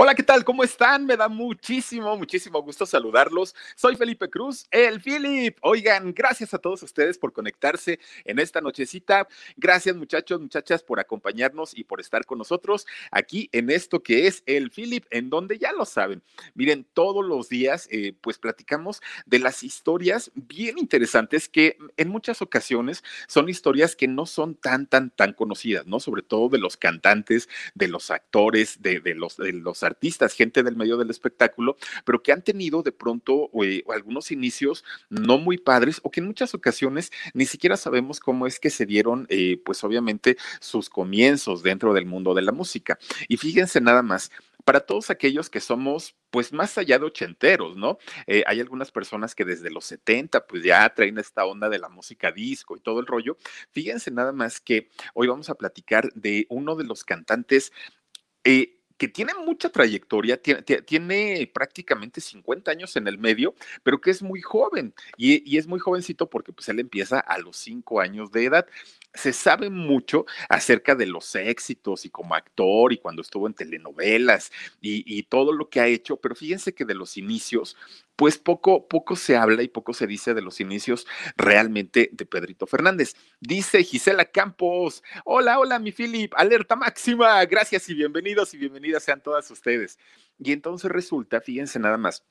Hola, ¿qué tal? ¿Cómo están? Me da muchísimo, muchísimo gusto saludarlos. Soy Felipe Cruz, el Philip. Oigan, gracias a todos ustedes por conectarse en esta nochecita. Gracias, muchachos, muchachas, por acompañarnos y por estar con nosotros aquí en esto que es el Philip, en donde ya lo saben. Miren, todos los días, eh, pues platicamos de las historias bien interesantes que en muchas ocasiones son historias que no son tan, tan, tan conocidas, ¿no? Sobre todo de los cantantes, de los actores, de, de los, de los artistas, gente del medio del espectáculo, pero que han tenido de pronto eh, algunos inicios no muy padres o que en muchas ocasiones ni siquiera sabemos cómo es que se dieron, eh, pues obviamente, sus comienzos dentro del mundo de la música. Y fíjense nada más, para todos aquellos que somos, pues más allá de ochenteros, ¿no? Eh, hay algunas personas que desde los 70, pues ya traen esta onda de la música disco y todo el rollo. Fíjense nada más que hoy vamos a platicar de uno de los cantantes. Eh, que tiene mucha trayectoria, tiene, prácticamente 50 años en el medio, pero que es muy joven y, es muy jovencito porque pues él empieza a los 5 años de edad se sabe mucho acerca de los éxitos y como actor y cuando estuvo en telenovelas y, todo lo que ha hecho, pero fíjense que de los inicios pues poco, poco se habla y poco se dice de los inicios realmente de Pedrito Fernández. Dice Gisela Campos, hola, hola, mi Philip, alerta máxima, gracias y bienvenidos y bienvenidas sean todas ustedes. Y entonces resulta, fíjense nada más,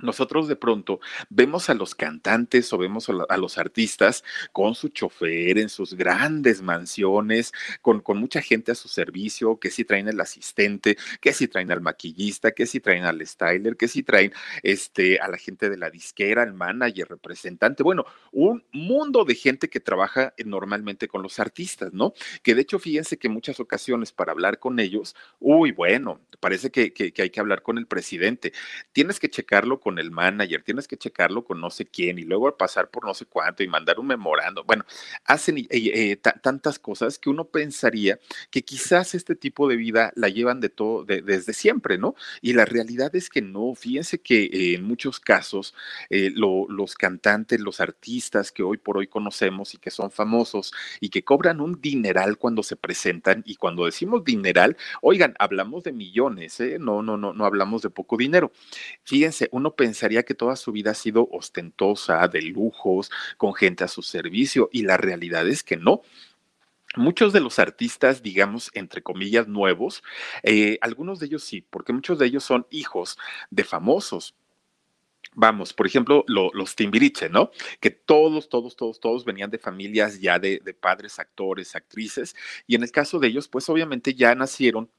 nosotros de pronto vemos a los cantantes o vemos a, los artistas con su chofer en sus grandes mansiones, con, con, mucha gente a su servicio, que si traen el asistente, que si traen al maquillista, que si traen al styler, que si traen este, a la gente de la disquera, el manager, representante, bueno, un mundo de gente que trabaja normalmente con los artistas, ¿no? Que de hecho, fíjense que en muchas ocasiones para hablar con ellos, uy, bueno, parece que, que hay que hablar con el presidente. Tienes que checarlo con el manager, tienes que checarlo con no sé quién y luego pasar por no sé cuánto y mandar un memorando. Bueno, hacen eh, tantas cosas que uno pensaría que quizás este tipo de vida la llevan de todo, desde siempre, ¿no? Y la realidad es que no. Fíjense que eh, en muchos casos eh, los cantantes, los artistas que hoy por hoy conocemos y que son famosos y que cobran un dineral cuando se presentan y cuando decimos dineral, oigan, hablamos de millones. No, no, no, no hablamos de poco dinero. Fíjense, uno pensaría que toda su vida ha sido ostentosa, de lujos, con gente a su servicio, y la realidad es que no. Muchos de los artistas, digamos, entre comillas, nuevos, eh, algunos de ellos sí, porque muchos de ellos son hijos de famosos, Vamos, por ejemplo, los Timbiriche, ¿no? Que todos, todos, todos, todos venían de familias ya de, de, padres, actores, actrices, y en el caso de ellos, pues obviamente ya nacieron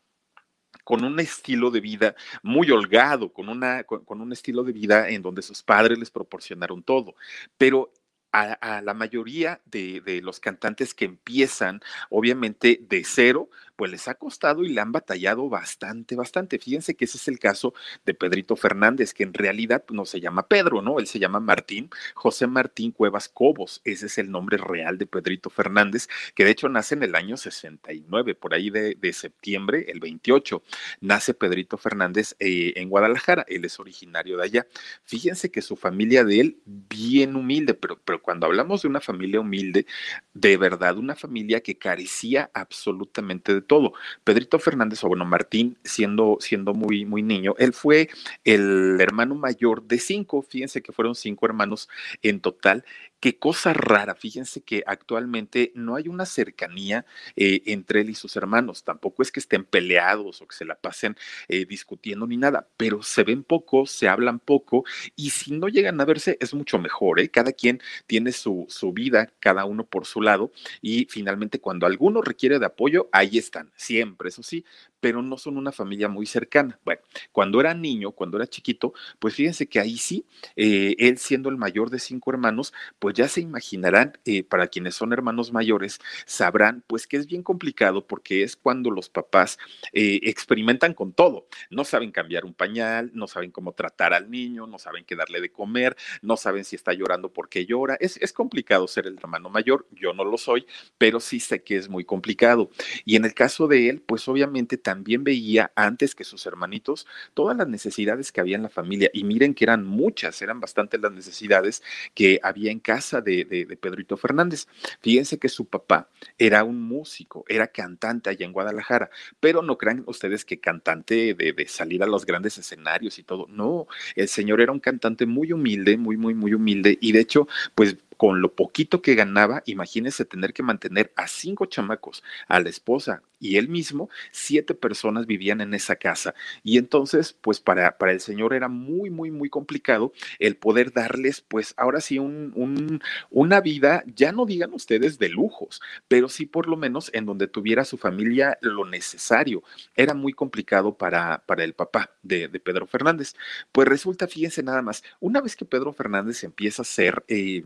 con un estilo de vida muy holgado, con, una, con, un estilo de vida en donde sus padres les proporcionaron todo. Pero a, la mayoría de, de, los cantantes que empiezan, obviamente, de cero, pues les ha costado y le han batallado bastante, bastante. Fíjense que ese es el caso de Pedrito Fernández, que en realidad pues, no se llama Pedro, ¿no? Él se llama Martín, José Martín Cuevas Cobos, ese es el nombre real de Pedrito Fernández, que de hecho nace en el año 69, por ahí de, septiembre, el 28, nace Pedrito Fernández eh, en Guadalajara, él es originario de allá. Fíjense que su familia de él, bien humilde, pero, pero cuando hablamos de una familia humilde, de verdad, una familia que carecía absolutamente de todo. Pedrito Fernández, o bueno, Martín, siendo, siendo muy, muy niño, él fue el hermano mayor de cinco, fíjense que fueron cinco hermanos en total, qué cosa rara. Fíjense que actualmente no hay una cercanía eh, entre él y sus hermanos. Tampoco es que estén peleados o que se la pasen eh, discutiendo ni nada, pero se ven poco, se hablan poco y si no llegan a verse es mucho mejor. ¿eh? Cada quien tiene su, su vida, cada uno por su lado y finalmente cuando alguno requiere de apoyo, ahí están, siempre, eso sí, pero no son una familia muy cercana. Bueno, cuando era niño, cuando era chiquito, pues fíjense que ahí sí, eh, él siendo el mayor de cinco hermanos, pues ya se imaginarán, eh, para quienes son hermanos mayores, sabrán pues que es bien complicado porque es cuando los papás eh, experimentan con todo. No saben cambiar un pañal, no saben cómo tratar al niño, no saben qué darle de comer, no saben si está llorando porque llora. Es, es complicado ser el hermano mayor, yo no lo soy, pero sí sé que es muy complicado. Y en el caso de él, pues obviamente también también veía antes que sus hermanitos todas las necesidades que había en la familia. Y miren que eran muchas, eran bastantes las necesidades que había en casa de, Pedrito Fernández. Fíjense que su papá era un músico, era cantante allá en Guadalajara, pero no crean ustedes que cantante de, de salir a los grandes escenarios y todo. No, el señor era un cantante muy humilde, muy, muy, muy humilde. Y de hecho, pues con lo poquito que ganaba, imagínense tener que mantener a cinco chamacos, a la esposa y él mismo, siete personas vivían en esa casa. Y entonces, pues para, para el señor era muy, muy, muy complicado el poder darles, pues ahora sí, un, un, una vida, ya no digan ustedes de lujos, pero sí por lo menos en donde tuviera su familia lo necesario. Era muy complicado para, para el papá de, de Pedro Fernández. Pues resulta, fíjense nada más, una vez que Pedro Fernández empieza a ser... Eh,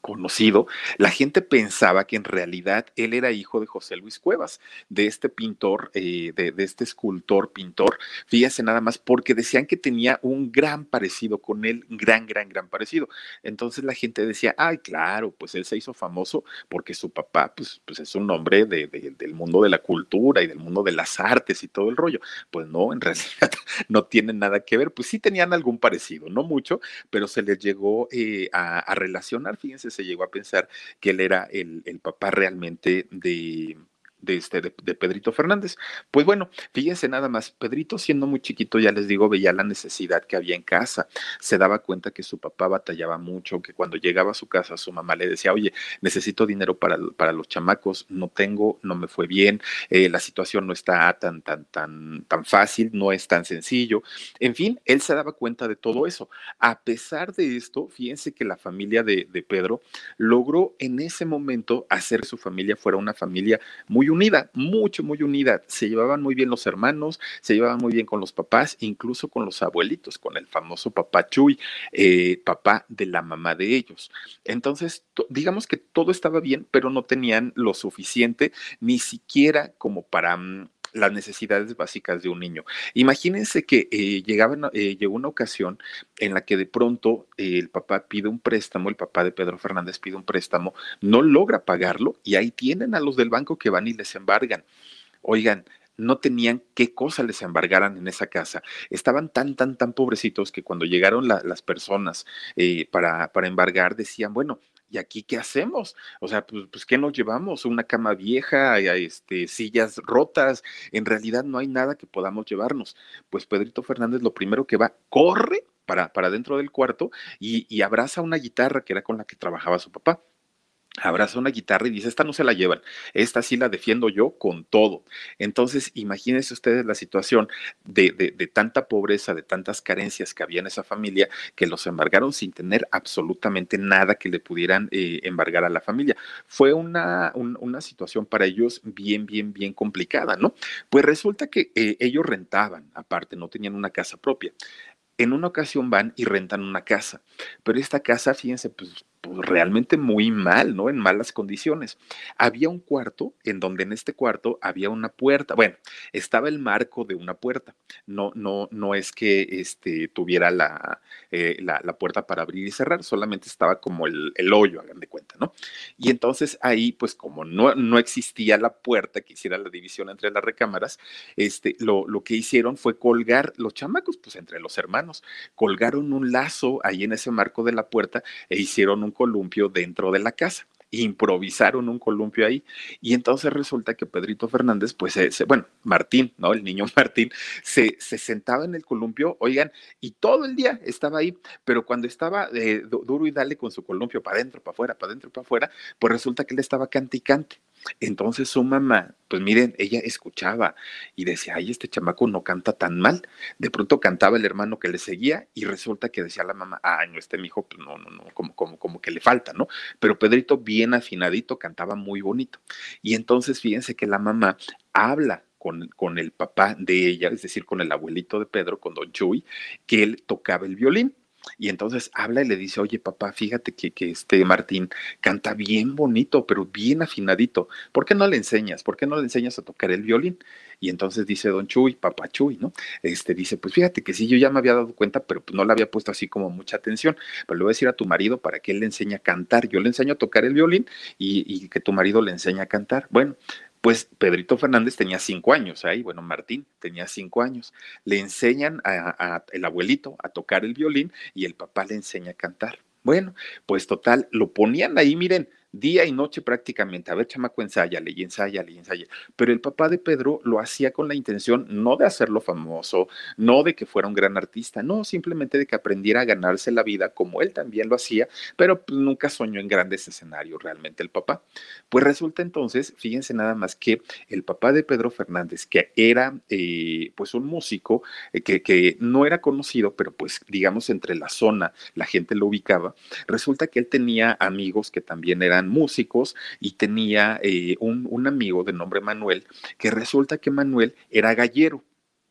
conocido, la gente pensaba que en realidad él era hijo de José Luis Cuevas, de este pintor, eh, de, este escultor pintor. Fíjese nada más, porque decían que tenía un gran parecido con él, gran, gran, gran parecido. Entonces la gente decía, ay, claro, pues él se hizo famoso porque su papá, pues, pues es un hombre del mundo de la cultura y del mundo de las artes y todo el rollo. Pues no, en realidad no tiene nada que ver. Pues sí tenían algún parecido, no mucho, pero se les llegó eh, a, a relacionar, fíjense se llegó a pensar que él era el, el papá realmente de, de, este, de, Pedrito Fernández. Pues bueno, fíjense nada más, Pedrito siendo muy chiquito, ya les digo, veía la necesidad que había en casa, se daba cuenta que su papá batallaba mucho, que cuando llegaba a su casa su mamá le decía, oye, necesito dinero para, para los chamacos, no tengo, no me fue bien, eh, la situación no está tan, tan, tan, tan fácil, no es tan sencillo. En fin, él se daba cuenta de todo eso. A pesar de esto, fíjense que la familia de, de Pedro logró en ese momento hacer su familia fuera una familia muy unida, mucho, muy unida. Se llevaban muy bien los hermanos, se llevaban muy bien con los papás, incluso con los abuelitos, con el famoso papá Chuy, eh, papá de la mamá de ellos. Entonces, digamos que todo estaba bien, pero no tenían lo suficiente, ni siquiera como para mm, las necesidades básicas de un niño. Imagínense que eh, eh, llegó una ocasión en la que de pronto eh, el papá pide un préstamo, el papá de Pedro Fernández pide un préstamo, no logra pagarlo y ahí tienen a los del banco que van y les embargan. Oigan, no tenían qué cosa les embargaran en esa casa. Estaban tan, tan, tan pobrecitos que cuando llegaron las personas para, para embargar decían, bueno, ¿y aquí qué hacemos? O sea, pues, pues, ¿qué nos llevamos? Una cama vieja, este, sillas rotas, en realidad no hay nada que podamos llevarnos. Pues Pedrito Fernández lo primero que va, corre para, para dentro del cuarto y abraza una guitarra que era con la que trabajaba su papá abraza una guitarra y dice, esta no se la llevan, esta sí la defiendo yo con todo. Entonces, imagínense ustedes la situación de, de, tanta pobreza, de tantas carencias que había en esa familia, que los embargaron sin tener absolutamente nada que le pudieran eh, embargar a la familia. Fue una, una situación para ellos bien, bien, bien complicada, ¿no? Pues resulta que eh, ellos rentaban, aparte, no tenían una casa propia. En una ocasión van y rentan una casa, pero esta casa, fíjense, pues pues, realmente muy mal, ¿no? En malas condiciones. Había un cuarto en donde en este cuarto había una puerta. Bueno, estaba el marco de una puerta. No, no, no es que este, tuviera la, eh, la, puerta para abrir y cerrar, solamente estaba como el, el, hoyo, hagan de cuenta, ¿no? Y entonces ahí, pues como no, no existía la puerta que hiciera la división entre las recámaras, este, lo, lo que hicieron fue colgar los chamacos, pues entre los hermanos, colgaron un lazo ahí en ese marco de la puerta e hicieron un columpio dentro de la casa. improvisaron un columpio ahí. Y entonces resulta que Pedrito Fernández, pues, bueno, Martín, ¿no? El niño Martín, se, se, sentaba en el columpio, oigan, y todo el día estaba ahí, pero cuando estaba eh, duro y dale con su columpio para adentro, para afuera, para adentro, para afuera, pues resulta que él estaba cante y cante. Entonces su mamá, pues miren, ella escuchaba y decía, ay, este chamaco no canta tan mal. De pronto cantaba el hermano que le seguía y resulta que decía la mamá, ay, no, este mi hijo, pues no, no, no, como, como, como que le falta, ¿no? Pero Pedrito, bien afinadito, cantaba muy bonito. Y entonces fíjense que la mamá habla con, con, el papá de ella, es decir, con el abuelito de Pedro, con Don Chuy, que él tocaba el violín. Y entonces habla y le dice, oye papá, fíjate que, que, este Martín canta bien bonito, pero bien afinadito. ¿Por qué no le enseñas? ¿Por qué no le enseñas a tocar el violín? Y entonces dice don Chuy, papá Chuy, ¿no? Este dice, pues fíjate que sí, yo ya me había dado cuenta, pero no le había puesto así como mucha atención. Pero le voy a decir a tu marido para que él le enseñe a cantar. Yo le enseño a tocar el violín y que tu marido le enseñe a cantar. Bueno, pues Pedrito Fernández tenía cinco años ahí, bueno, Martín tenía cinco años. Le enseñan a, el abuelito a tocar el violín y el papá le enseña a cantar. Bueno, pues total, lo ponían ahí, miren, día y noche prácticamente. A ver, chamaco, ensáyale y ensáyale y ensáyale. Pero el papá de Pedro lo hacía con la intención no de hacerlo famoso, no de que fuera un gran artista, no, simplemente de que aprendiera a ganarse la vida como él también lo hacía, pero nunca soñó en grandes escenarios realmente el papá. Pues resulta entonces, fíjense nada más que el papá de Pedro Fernández, que era eh, pues un músico eh, que, que no era conocido, pero pues digamos entre la zona la gente lo ubicaba, resulta que él tenía amigos que también eran músicos y tenía eh, un, un amigo de nombre Manuel, que resulta que Manuel era gallero.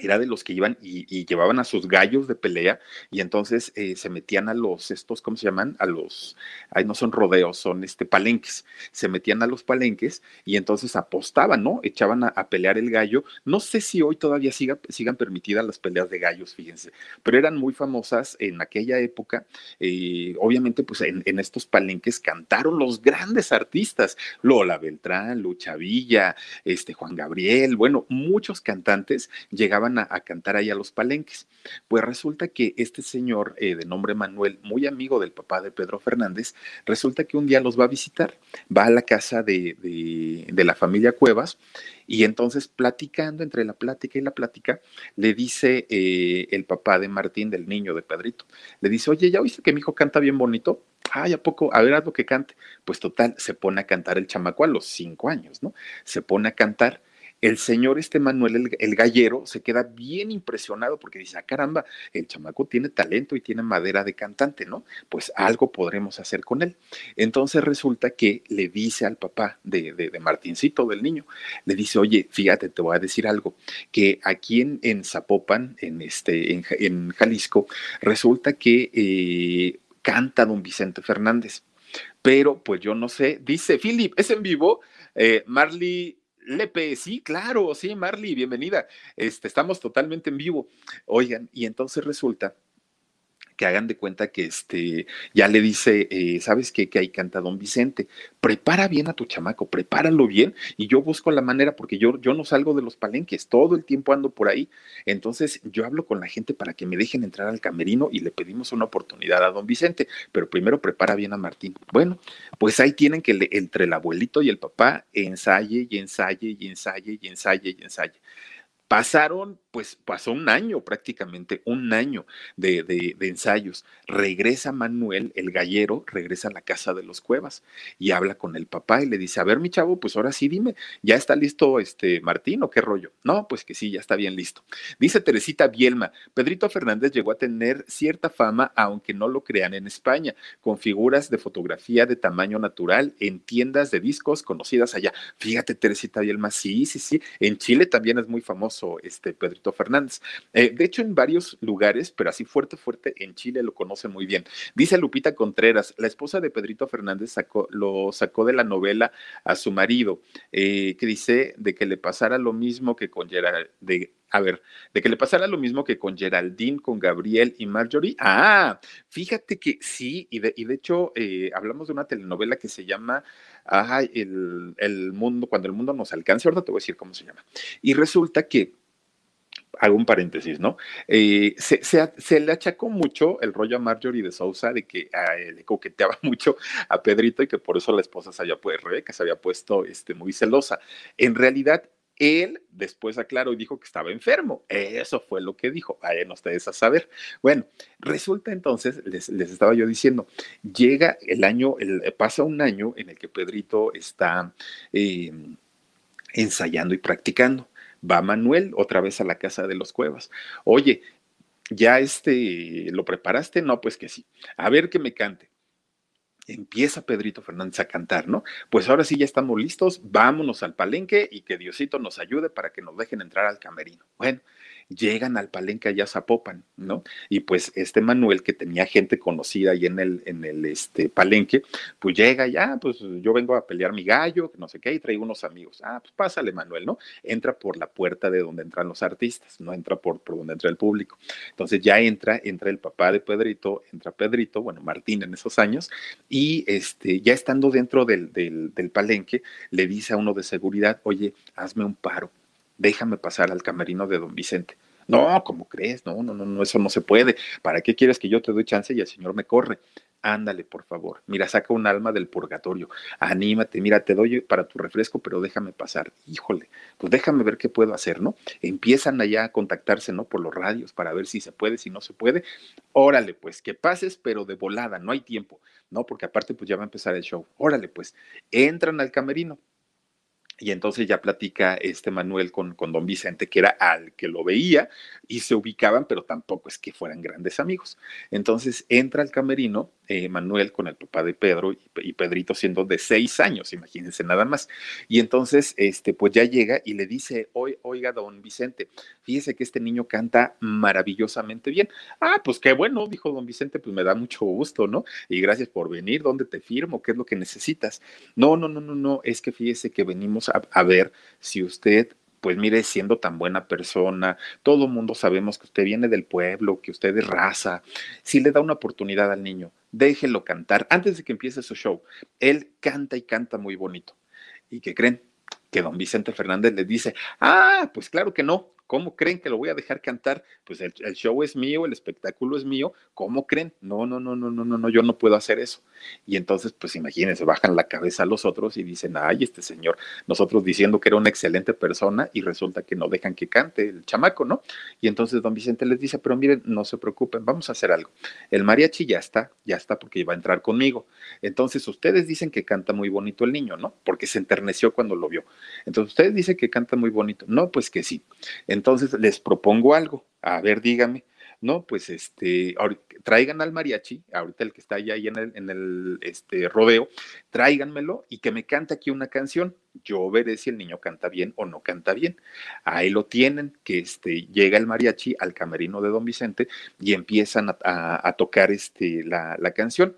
era de los que iban y, llevaban a sus gallos de pelea y entonces eh, se metían a los, estos, ¿cómo se llaman? A los, ahí no son rodeos, son este, palenques, se metían a los palenques y entonces apostaban, ¿no? Echaban a, pelear el gallo. No sé si hoy todavía siga, sigan permitidas las peleas de gallos, fíjense, pero eran muy famosas en aquella época. Eh, obviamente, pues en, en, estos palenques cantaron los grandes artistas, Lola Beltrán, Lucha Villa, este, Juan Gabriel, bueno, muchos cantantes llegaban a, cantar ahí a los palenques. Pues resulta que este señor eh, de nombre Manuel, muy amigo del papá de Pedro Fernández, resulta que un día los va a visitar, va a la casa de, de, la familia Cuevas y entonces platicando entre la plática y la plática, le dice eh, el papá de Martín, del niño de Pedrito, le dice, oye, ¿ya oíste que mi hijo canta bien bonito? Ay, ¿a poco? A ver, haz lo que cante. Pues total, se pone a cantar el chamaco a los cinco años, ¿no? Se pone a cantar el señor este Manuel, el, gallero, se queda bien impresionado porque dice, ah, caramba, el chamaco tiene talento y tiene madera de cantante, ¿no? Pues algo podremos hacer con él. Entonces resulta que le dice al papá de, de, Martincito, del niño, le dice, oye, fíjate, te voy a decir algo, que aquí en, en Zapopan, en, este, en, Jalisco, resulta que eh, canta don Vicente Fernández. Pero pues yo no sé, dice Philip, es en vivo, eh, Marley Lepe, sí, claro, sí, Marley, bienvenida. Este, estamos totalmente en vivo. Oigan, y entonces resulta que hagan de cuenta que este, ya le dice, eh, ¿sabes qué? Que ahí canta don Vicente. Prepara bien a tu chamaco, prepáralo bien y yo busco la manera porque yo, yo no salgo de los palenques, todo el tiempo ando por ahí. Entonces yo hablo con la gente para que me dejen entrar al camerino y le pedimos una oportunidad a don Vicente, pero primero prepara bien a Martín. Bueno, pues ahí tienen que entre el abuelito y el papá ensaye y ensaye y ensaye y ensaye y ensaye. Pasaron, pues pasó un año prácticamente, un año de, ensayos. Regresa Manuel, el gallero, regresa a la casa de los cuevas y habla con el papá y le dice, a ver mi chavo, pues ahora sí dime, ¿ya está listo este Martín o qué rollo? No, pues que sí, ya está bien listo. Dice Teresita Bielma, Pedrito Fernández llegó a tener cierta fama, aunque no lo crean en España, con figuras de fotografía de tamaño natural en tiendas de discos conocidas allá. Fíjate, Teresita Bielma, sí, sí, sí, en Chile también es muy famoso este Pedrito Fernández. Eh, de hecho, en varios lugares, pero así fuerte, fuerte, en Chile lo conocen muy bien. Dice Lupita Contreras, la esposa de Pedrito Fernández sacó, lo sacó de la novela a su marido, eh, que dice de que le pasara lo mismo que con de, a ver, de que le pasara lo mismo que con Geraldine, con Gabriel y Marjorie. Ah, fíjate que sí, y de, y de hecho eh, hablamos de una telenovela que se llama el, el, mundo, cuando el mundo nos alcance, ahorita te voy a decir cómo se llama. Y resulta que hago un paréntesis, ¿no? Eh, se, le achacó mucho el rollo a Marjorie de Sousa de que le coqueteaba mucho a Pedrito y que por eso la esposa se había puesto, Rebeca se había puesto este, muy celosa. En realidad, él después aclaró y dijo que estaba enfermo. Eso fue lo que dijo. Vayan ustedes a saber. Bueno, resulta entonces, les, estaba yo diciendo, llega el año, pasa un año en el que Pedrito está eh, ensayando y practicando. Va Manuel otra vez a la casa de los cuevas. Oye, ¿ya este lo preparaste? No, pues que sí. A ver que me cante empieza Pedrito Fernández a cantar, ¿no? Pues ahora sí ya estamos listos, vámonos al palenque y que Diosito nos ayude para que nos dejen entrar al camerino. Bueno, llegan al palenque allá Zapopan, ¿no? Y pues este Manuel, que tenía gente conocida ahí en el, en el este, palenque, pues llega ya, pues yo vengo a pelear mi gallo, que no sé qué, y traigo unos amigos. Ah, pues pásale, Manuel, ¿no? Entra por la puerta de donde entran los artistas, no entra por, por donde entra el público. Entonces ya entra, entra el papá de Pedrito, entra Pedrito, bueno, Martín en esos años, y este, ya estando dentro del, del palenque, le dice a uno de seguridad, oye, hazme un paro déjame pasar al camerino de don Vicente. No, ¿cómo crees? No, no, no, no, eso no se puede. ¿Para qué quieres que yo te doy chance y el Señor me corre? Ándale, por favor. Mira, saca un alma del purgatorio. Anímate, mira, te doy para tu refresco, pero déjame pasar. Híjole, pues déjame ver qué puedo hacer, ¿no? Empiezan allá a contactarse, ¿no? Por los radios para ver si se puede, si no se puede. Órale, pues, que pases, pero de volada, no hay tiempo, ¿no? Porque aparte, pues ya va a empezar el show. Órale, pues, entran al camerino y entonces ya platica este Manuel con, con, don Vicente, que era al que lo veía y se ubicaban, pero tampoco es que fueran grandes amigos. Entonces entra al camerino eh, Manuel con el papá de Pedro y, Pedrito siendo de seis años, imagínense nada más. Y entonces, este, pues ya llega y le dice, oiga, don Vicente, fíjese que este niño canta maravillosamente bien. Ah, pues qué bueno, dijo don Vicente, pues me da mucho gusto, ¿no? Y gracias por venir, ¿dónde te firmo? ¿Qué es lo que necesitas? No, no, no, no, no, es que fíjese que venimos a ver si usted pues mire, siendo tan buena persona, todo mundo sabemos que usted viene del pueblo, que usted es raza, si le da una oportunidad al niño, déjelo cantar antes de que empiece su show. Él canta y canta muy bonito. ¿Y qué creen? Que don Vicente Fernández le dice, ah, pues claro que no, ¿Cómo creen que lo voy a dejar cantar? Pues el, show es mío, el espectáculo es mío. ¿Cómo creen? No, no, no, no, no, no, no, yo no puedo hacer eso. Y entonces, pues imagínense, bajan la cabeza a los otros y dicen, ay, este señor, nosotros diciendo que era una excelente persona y resulta que no dejan que cante el chamaco, ¿no? Y entonces don Vicente les dice, pero miren, no se preocupen, vamos a hacer algo. El mariachi ya está, ya está porque iba a entrar conmigo. Entonces ustedes dicen que canta muy bonito el niño, ¿no? Porque se enterneció cuando lo vio. Entonces ustedes dicen que canta muy bonito. No, pues que sí. Entonces les propongo algo. A ver, dígame. No, pues este, traigan al mariachi, ahorita el que está allá ahí en el, este, rodeo, tráiganmelo y que me cante aquí una canción. Yo veré si el niño canta bien o no canta bien. Ahí lo tienen, que este, llega el mariachi al camerino de don Vicente y empiezan a, tocar este, la canción.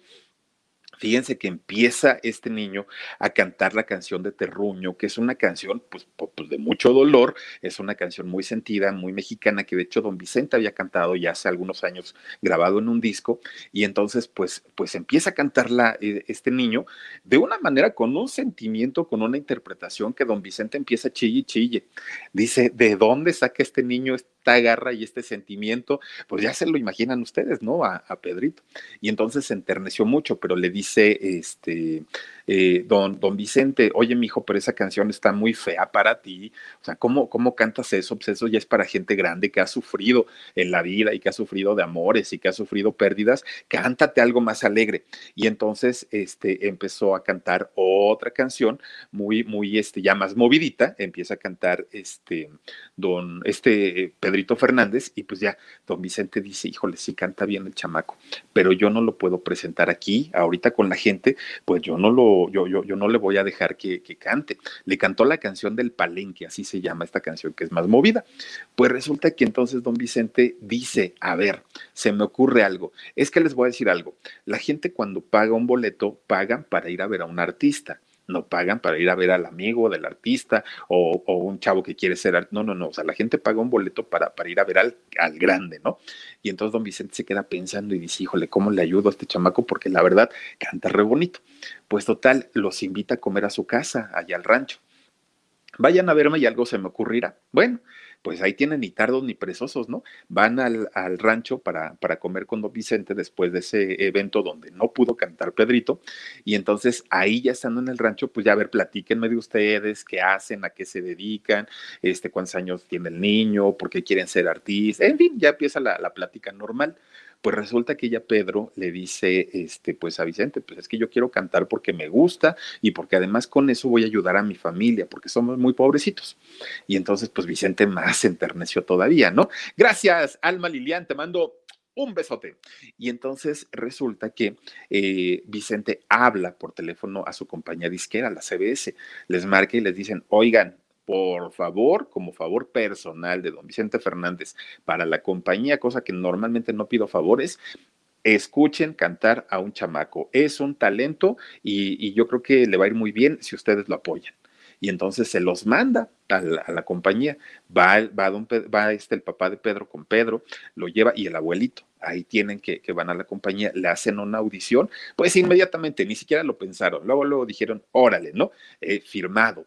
Fíjense que empieza este niño a cantar la canción de Terruño, que es una canción pues, pues, de mucho dolor, es una canción muy sentida, muy mexicana, que de hecho don Vicente había cantado ya hace algunos años grabado en un disco, y entonces pues, pues empieza a cantarla eh, este niño de una manera con un sentimiento, con una interpretación que don Vicente empieza a chille y chille. Dice, ¿de dónde saca este niño esta garra y este sentimiento? Pues ya se lo imaginan ustedes, ¿no? A, a Pedrito. Y entonces se enterneció mucho, pero le dice, dice este, eh, don, don Vicente, oye, mijo, pero esa canción está muy fea para ti. O sea, ¿cómo, cómo cantas eso? Pues eso ya es para gente grande que ha sufrido en la vida y que ha sufrido de amores y que ha sufrido pérdidas. Cántate algo más alegre. Y entonces este, empezó a cantar otra canción muy, muy, este, ya más movidita. Empieza a cantar este, don, este Pedrito Fernández y pues ya don Vicente dice, híjole, sí canta bien el chamaco, pero yo no lo puedo presentar aquí, ahorita con la gente, pues yo no lo, yo, yo, yo no le voy a dejar que, que cante. Le cantó la canción del palenque así se llama esta canción que es más movida. Pues resulta que entonces don Vicente dice, a ver, se me ocurre algo. Es que les voy a decir algo. La gente cuando paga un boleto, pagan para ir a ver a un artista no pagan para ir a ver al amigo del artista o, un chavo que quiere ser, no, no, no, o sea, la gente paga un boleto para, para ir a ver al, al, grande, ¿no? Y entonces don Vicente se queda pensando y dice, híjole, ¿cómo le ayudo a este chamaco? Porque la verdad canta re bonito. Pues total, los invita a comer a su casa, allá al rancho. Vayan a verme y algo se me ocurrirá. Bueno, pues ahí tienen ni tardos ni presosos, ¿no? Van al, rancho para, para, comer con don Vicente después de ese evento donde no pudo cantar Pedrito. Y entonces ahí ya estando en el rancho, pues ya a ver, platíquenme de ustedes, qué hacen, a qué se dedican, este, cuántos años tiene el niño, por qué quieren ser artistas, en fin, ya empieza la, la plática normal. Pues resulta que ella, Pedro, le dice, este, pues a Vicente, pues es que yo quiero cantar porque me gusta y porque además con eso voy a ayudar a mi familia, porque somos muy pobrecitos. Y entonces, pues Vicente más se enterneció todavía, ¿no? Gracias, Alma Lilian, te mando un besote. Y entonces resulta que eh, Vicente habla por teléfono a su compañía disquera, la CBS, les marca y les dicen, oigan, por favor, como favor personal de don Vicente Fernández para la compañía, cosa que normalmente no pido favores, escuchen cantar a un chamaco. Es un talento y, yo creo que le va a ir muy bien si ustedes lo apoyan. Y entonces se los manda a la, compañía. Va, va, don, va este, el papá de Pedro con Pedro, lo lleva y el abuelito. Ahí tienen que, que van a la compañía, le hacen una audición. Pues inmediatamente, ni siquiera lo pensaron. Luego, luego dijeron, órale, ¿no? Eh, firmado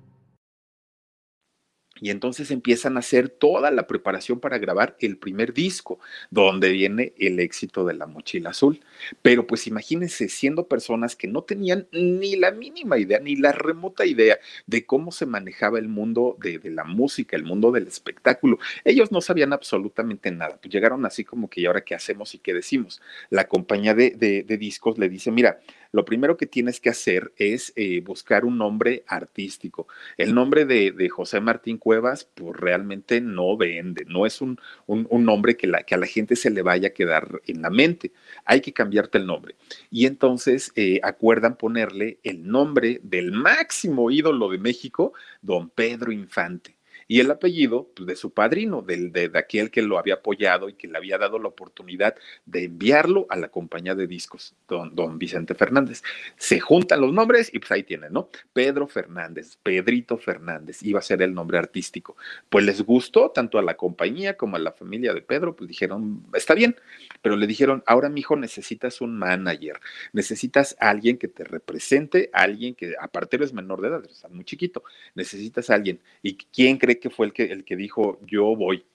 Y entonces empiezan a hacer toda la preparación para grabar el primer disco, donde viene el éxito de la mochila azul. Pero pues imagínense siendo personas que no tenían ni la mínima idea, ni la remota idea de cómo se manejaba el mundo de, la música, el mundo del espectáculo. Ellos no sabían absolutamente nada. Pues llegaron así como que, ¿y ahora qué hacemos y qué decimos? La compañía de, de discos le dice, mira, lo primero que tienes que hacer es eh, buscar un nombre artístico. El nombre de, José Martín Cuevas, pues realmente no vende, no es un, nombre que, la, que, a la gente se le vaya a quedar en la mente. Hay que cambiarte el nombre. Y entonces eh, acuerdan ponerle el nombre del máximo ídolo de México, don Pedro Infante y el apellido pues, de su padrino, del, de, aquel que lo había apoyado y que le había dado la oportunidad de enviarlo a la compañía de discos, don, don Vicente Fernández. Se juntan los nombres y pues ahí tienen, ¿no? Pedro Fernández, Pedrito Fernández, iba a ser el nombre artístico. Pues les gustó tanto a la compañía como a la familia de Pedro, pues dijeron, está bien, pero le dijeron, ahora mi hijo necesitas un manager, necesitas alguien que te represente, alguien que aparte eres menor de edad, eres muy chiquito, necesitas alguien. ¿Y quién cree que fue el que, el que dijo, yo voy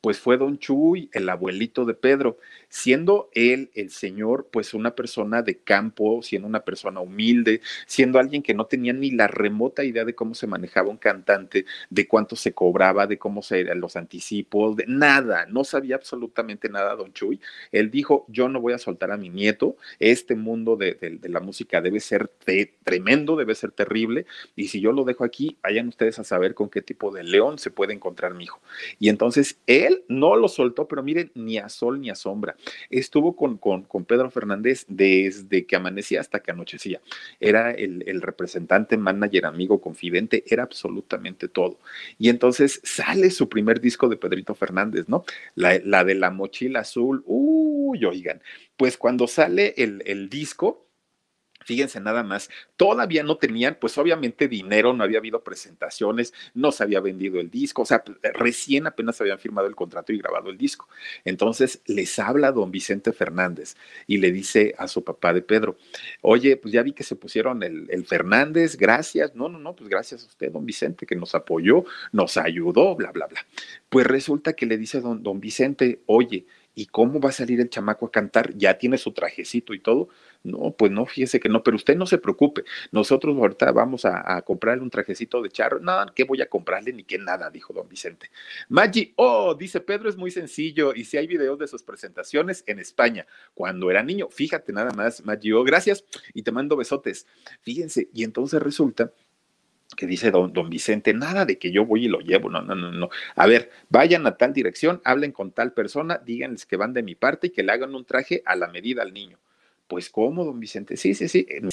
pues fue don Chuy, el abuelito de Pedro, siendo él el señor, pues una persona de campo, siendo una persona humilde, siendo alguien que no tenía ni la remota idea de cómo se manejaba un cantante, de cuánto se cobraba, de cómo se eran los anticipos, de nada, no sabía absolutamente nada don Chuy. Él dijo, yo no voy a soltar a mi nieto, este mundo de, de la música debe ser tremendo, debe ser terrible, y si yo lo dejo aquí, vayan ustedes a saber con qué tipo de león se puede encontrar mi hijo. Y entonces él no lo soltó, pero miren, ni a sol ni a sombra. Estuvo con, con, Pedro Fernández desde que amanecía hasta que anochecía. Era el, representante, manager, amigo, confidente, era absolutamente todo. Y entonces sale su primer disco de Pedrito Fernández, ¿no? La, la de la mochila azul. Uy, oigan, pues cuando sale el, el disco, Fíjense nada más, todavía no tenían, pues obviamente dinero, no había habido presentaciones, no se había vendido el disco, o sea, recién apenas habían firmado el contrato y grabado el disco. Entonces les habla don Vicente Fernández y le dice a su papá de Pedro, oye, pues ya vi que se pusieron el, Fernández, gracias, no, no, no, pues gracias a usted, don Vicente, que nos apoyó, nos ayudó, bla, bla, bla. Pues resulta que le dice don Vicente, oye, ¿Y cómo va a salir el chamaco a cantar? Ya tiene su trajecito y todo. No, pues no, fíjese que no, pero usted no se preocupe. Nosotros ahorita vamos a, comprarle un trajecito de charro. No, ¿qué voy a comprarle? Ni que nada, dijo don Vicente. Maggi, oh, dice Pedro, es muy sencillo. Y si hay videos de sus presentaciones en España, cuando era niño, fíjate nada más, Maggi, oh, gracias y te mando besotes. Fíjense, y entonces resulta que dice don, don, Vicente, nada de que yo voy y lo llevo, no, no, no, no. A ver, vayan a tal dirección, hablen con tal persona, díganles que van de mi parte y que le hagan un traje a la medida al niño. Pues cómo, don Vicente, sí, sí, sí, en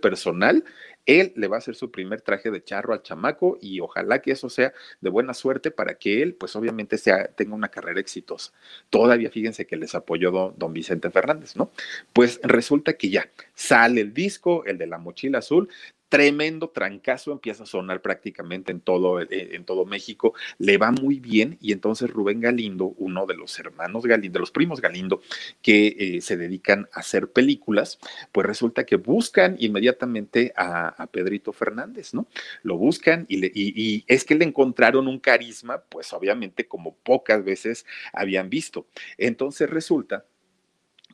personal, él le va a hacer su primer traje de charro al chamaco y ojalá que eso sea de buena suerte para que él, pues obviamente sea, tenga una carrera exitosa. Todavía fíjense que les apoyó don, don Vicente Fernández, ¿no? Pues resulta que ya sale el disco, el de la mochila azul, tremendo trancazo, empieza a sonar prácticamente en todo, eh, en todo México, le va muy bien y entonces Rubén Galindo, uno de los hermanos Galindo, de los primos Galindo, que eh, se dedican a hacer películas, pues resulta que buscan inmediatamente a, Pedrito Fernández, ¿no? Lo buscan y, y es que le encontraron un carisma, pues obviamente como pocas veces habían visto. Entonces resulta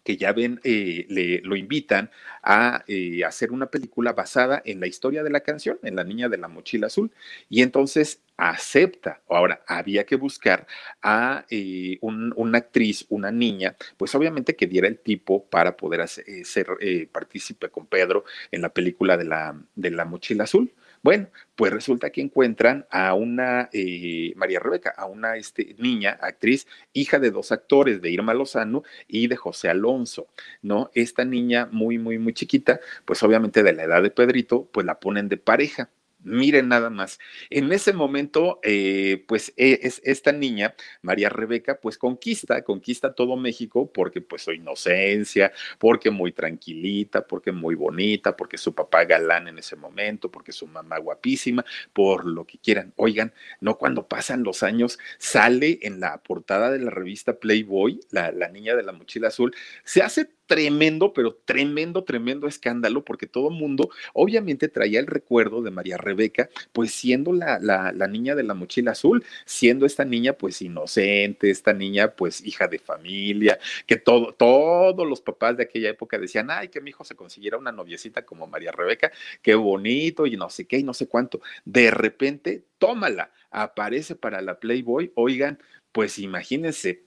que ya ven, eh, le, lo invitan a eh, hacer una película basada en la historia de la canción, en La Niña de la Mochila Azul, y entonces acepta. Ahora, había que buscar a eh, una actriz, una niña, pues obviamente que diera el tipo para poder ser partícipe con Pedro en la película de la, de la Mochila Azul. Bueno, pues resulta que encuentran a una eh, María Rebeca, a una este, niña, actriz, hija de dos actores, de Irma Lozano y de José Alonso, ¿no? Esta niña muy, muy, muy chiquita, pues obviamente de la edad de Pedrito, pues la ponen de pareja. Miren nada más. En ese momento, eh, pues e, es, esta niña, María Rebeca, pues conquista, conquista todo México porque pues su inocencia, porque muy tranquilita, porque muy bonita, porque su papá galán en ese momento, porque su mamá guapísima, por lo que quieran. Oigan, no cuando pasan los años, sale en la portada de la revista Playboy, la, la niña de la mochila azul, se hace tremendo, pero tremendo, tremendo escándalo, porque todo el mundo obviamente traía el recuerdo de María Rebeca, pues siendo la, la, niña de la mochila azul, siendo esta niña pues inocente, esta niña pues hija de familia, que todo, todos los papás de aquella época decían, ay, que mi hijo se consiguiera una noviecita como María Rebeca, qué bonito y no sé qué y no sé cuánto. De repente, tómala, aparece para la Playboy, oigan, pues imagínense,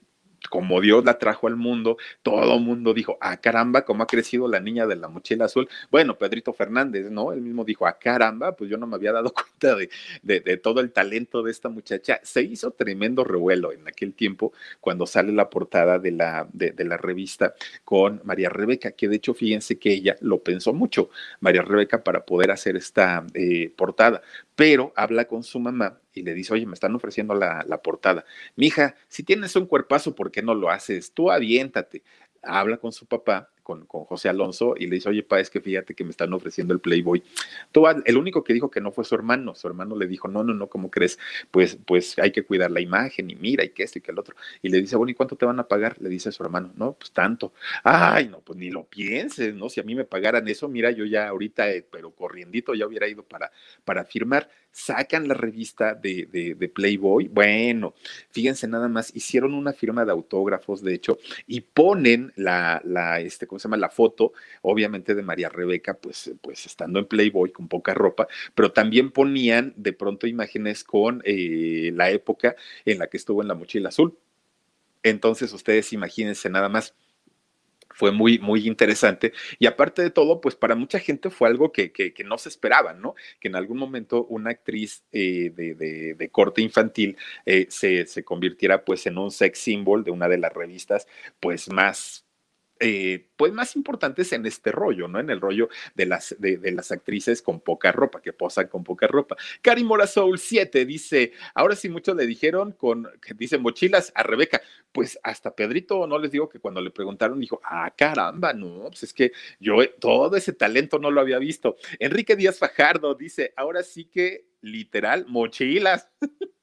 como Dios la trajo al mundo, todo el mundo dijo, ah, caramba, cómo ha crecido la niña de la mochila azul. Bueno, Pedrito Fernández, ¿no? Él mismo dijo, ah, caramba, pues yo no me había dado cuenta de, de, todo el talento de esta muchacha. Se hizo tremendo revuelo en aquel tiempo cuando sale la portada de la, de, la revista con María Rebeca, que de hecho, fíjense que ella lo pensó mucho, María Rebeca, para poder hacer esta eh, portada, pero habla con su mamá y le dice, oye, me están ofreciendo la, la portada. Mija, si tienes un cuerpazo, ¿por qué no lo haces? Tú aviéntate. Habla con su papá con, José Alonso y le dice, oye, pa, es que fíjate que me están ofreciendo el Playboy. El único que dijo que no fue su hermano, su hermano le dijo, no, no, no, ¿cómo crees? Pues, pues hay que cuidar la imagen y mira y que esto y que el otro. Y le dice, bueno, ¿y cuánto te van a pagar? Le dice a su hermano, no, pues tanto. Ay, no, pues ni lo pienses, ¿no? Si a mí me pagaran eso, mira, yo ya ahorita, eh, pero corriendito ya hubiera ido para, para firmar. Sacan la revista de, de, de Playboy. Bueno, fíjense nada más, hicieron una firma de autógrafos, de hecho, y ponen la, la, este, se llama? La foto, obviamente, de María Rebeca, pues, pues estando en Playboy con poca ropa, pero también ponían de pronto imágenes con eh, la época en la que estuvo en la mochila azul. Entonces, ustedes imagínense nada más fue muy, muy interesante. Y aparte de todo, pues para mucha gente fue algo que, que, no se esperaba, ¿no? Que en algún momento una actriz eh, de, de, corte infantil eh, se, se, convirtiera pues en un sex symbol de una de las revistas pues más eh, pues más importantes en este rollo, ¿no? En el rollo de las, de, las actrices con poca ropa, que posan con poca ropa. Cari Mora Soul 7 dice, ahora sí muchos le dijeron con, que dice mochilas a Rebeca, pues hasta Pedrito, no les digo que cuando le preguntaron dijo, ah, caramba, no, pues es que yo todo ese talento no lo había visto. Enrique Díaz Fajardo dice, ahora sí que literal, mochilas.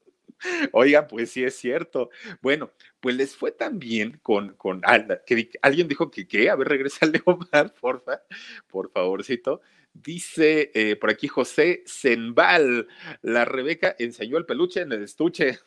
Oigan, pues sí es cierto. Bueno, pues les fue tan bien con, con que alguien dijo que qué, a ver, regresa Leomar, porfa, por favorcito. Dice eh, por aquí José Zembal, la Rebeca enseñó el peluche en el estuche.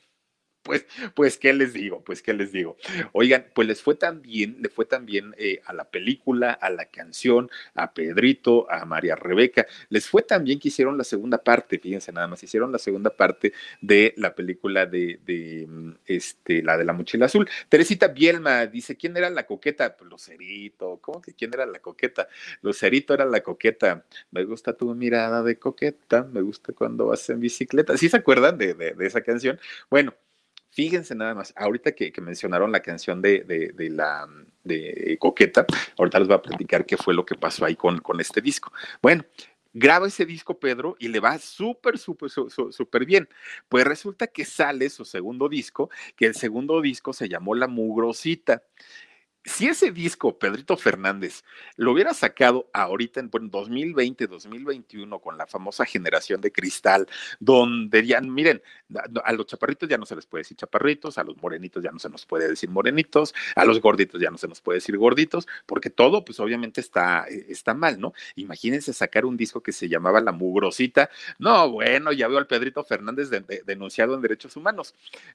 Pues, pues, ¿qué les digo? Pues, ¿qué les digo? Oigan, pues les fue tan bien, le fue tan bien eh, a la película, a la canción, a Pedrito, a María Rebeca, les fue tan bien que hicieron la segunda parte, fíjense nada más, hicieron la segunda parte de la película de, mm, este, la de la mochila azul. Teresita Bielma dice, ¿quién era la coqueta? Pues Lucerito, ¿cómo que quién era la coqueta? Lucerito era la coqueta. Me gusta tu mirada de coqueta, me gusta cuando vas en bicicleta. ¿Sí se acuerdan de, de esa canción? Bueno, Fíjense nada más, ahorita que, mencionaron la canción de, la de Coqueta, ahorita les voy a platicar qué fue lo que pasó ahí con, con este disco. Bueno, graba ese disco Pedro y le va súper, súper, súper bien. Pues resulta que sale su segundo disco, que el segundo disco se llamó La Mugrosita si ese disco, Pedrito Fernández, lo hubiera sacado ahorita en 2020, 2021, con la famosa generación de cristal, donde ya, miren, a los chaparritos ya no se les puede decir chaparritos, a los morenitos ya no se nos puede decir morenitos, a los gorditos ya no se nos puede decir gorditos, porque todo, pues obviamente está, eh, está mal, ¿no? Imagínense sacar un disco que se llamaba La Mugrosita. No, bueno, ya veo al Pedrito Fernández denunciado en derechos humanos.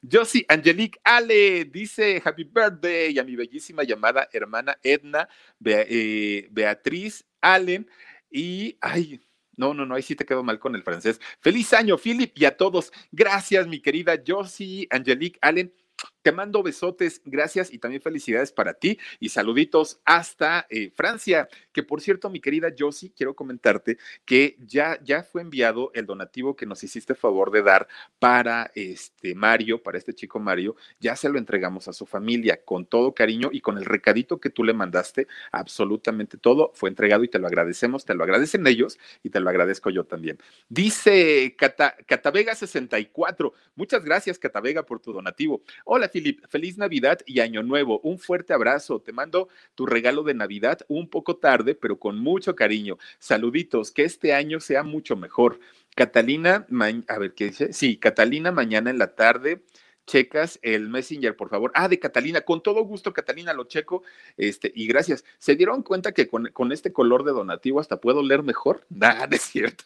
Josie Angelique Ale dice Happy Birthday a mi bellísima llamada llamada hermana Edna eh, Beatriz Allen y, ay, no, no, no, ahí sí te quedo mal con el francés. Feliz año, Philip, y a todos. Gracias, mi querida Josie Angelique Allen. Te mando besotes, gracias y también felicidades para ti y saluditos hasta eh, Francia. Que por cierto, mi querida Josie, quiero comentarte que ya, ya fue enviado el donativo que nos hiciste favor de dar para este Mario, para este chico Mario. Ya se lo entregamos a su familia con todo cariño y con el recadito que tú le mandaste. Absolutamente todo fue entregado y te lo agradecemos, te lo agradecen ellos y te lo agradezco yo también. Dice Catavega 64. Muchas gracias, Catavega, por tu donativo. Hola, Filip, feliz Navidad y Año Nuevo. Un fuerte abrazo. Te mando tu regalo de Navidad un poco tarde, pero con mucho cariño. Saluditos, que este año sea mucho mejor. Catalina, a ver qué dice. Sí, Catalina, mañana en la tarde checas el Messenger, por favor. Ah, de Catalina, con todo gusto, Catalina, lo checo. Este, y gracias. ¿Se dieron cuenta que con, este color de donativo hasta puedo leer mejor? Nada, es cierto.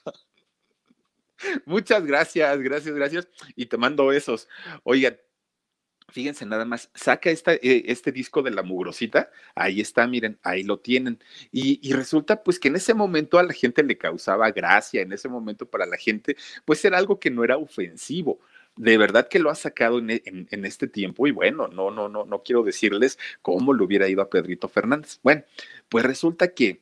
Muchas gracias, gracias, gracias. Y te mando esos. Oigan, Fíjense nada más, saca eh, este disco de la mugrosita, ahí está, miren, ahí lo tienen. Y, resulta pues que en ese momento a la gente le causaba gracia, en ese momento para la gente pues era algo que no era ofensivo. De verdad que lo ha sacado en, en este tiempo y bueno, no, no, no, no quiero decirles cómo le hubiera ido a Pedrito Fernández. Bueno, pues resulta que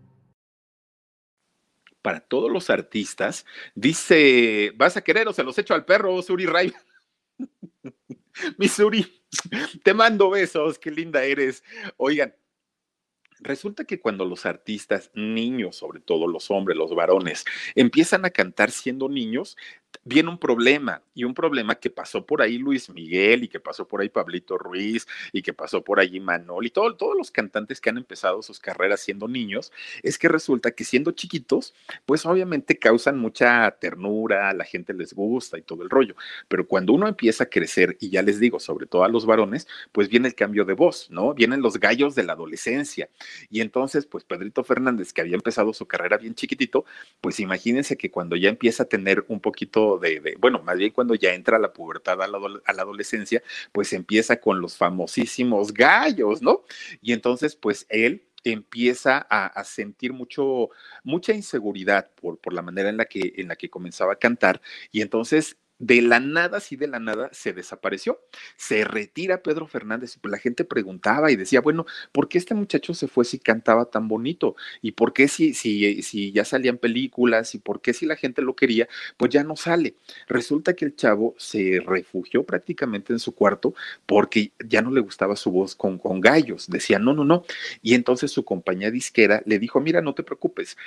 para todos los artistas. Dice, ¿vas a querer o se los echo al perro, Suri Ray? Mi Suri, te mando besos, qué linda eres. Oigan, resulta que cuando los artistas, niños, sobre todo los hombres, los varones, empiezan a cantar siendo niños, viene un problema y un problema que pasó por ahí Luis Miguel y que pasó por ahí Pablito Ruiz y que pasó por allí Manol y todos los cantantes que han empezado sus carreras siendo niños, es que resulta que siendo chiquitos, pues obviamente causan mucha ternura, la gente les gusta y todo el rollo, pero cuando uno empieza a crecer y ya les digo, sobre todo a los varones, pues viene el cambio de voz, ¿no? Vienen los gallos de la adolescencia y entonces, pues Pedrito Fernández, que había empezado su carrera bien chiquitito, pues imagínense que cuando ya empieza a tener un poquito de, bueno, más bien cuando ya entra la pubertad a la, adolescencia, pues empieza con los famosísimos gallos, ¿no? Y entonces, pues él empieza a, sentir mucho, mucha inseguridad por, por la manera en la, que, en la que comenzaba a cantar y entonces de la nada, sí de la nada, se desapareció. Se retira Pedro Fernández y pues la gente preguntaba y decía, bueno, ¿por qué este muchacho se fue si cantaba tan bonito? ¿Y por qué si, si, si ya salían películas? ¿Y por qué si la gente lo quería? Pues ya no sale. Resulta que el chavo se refugió prácticamente en su cuarto porque ya no le gustaba su voz con, con gallos. Decía, no, no, no. Y entonces su compañía disquera le dijo, mira, no te preocupes,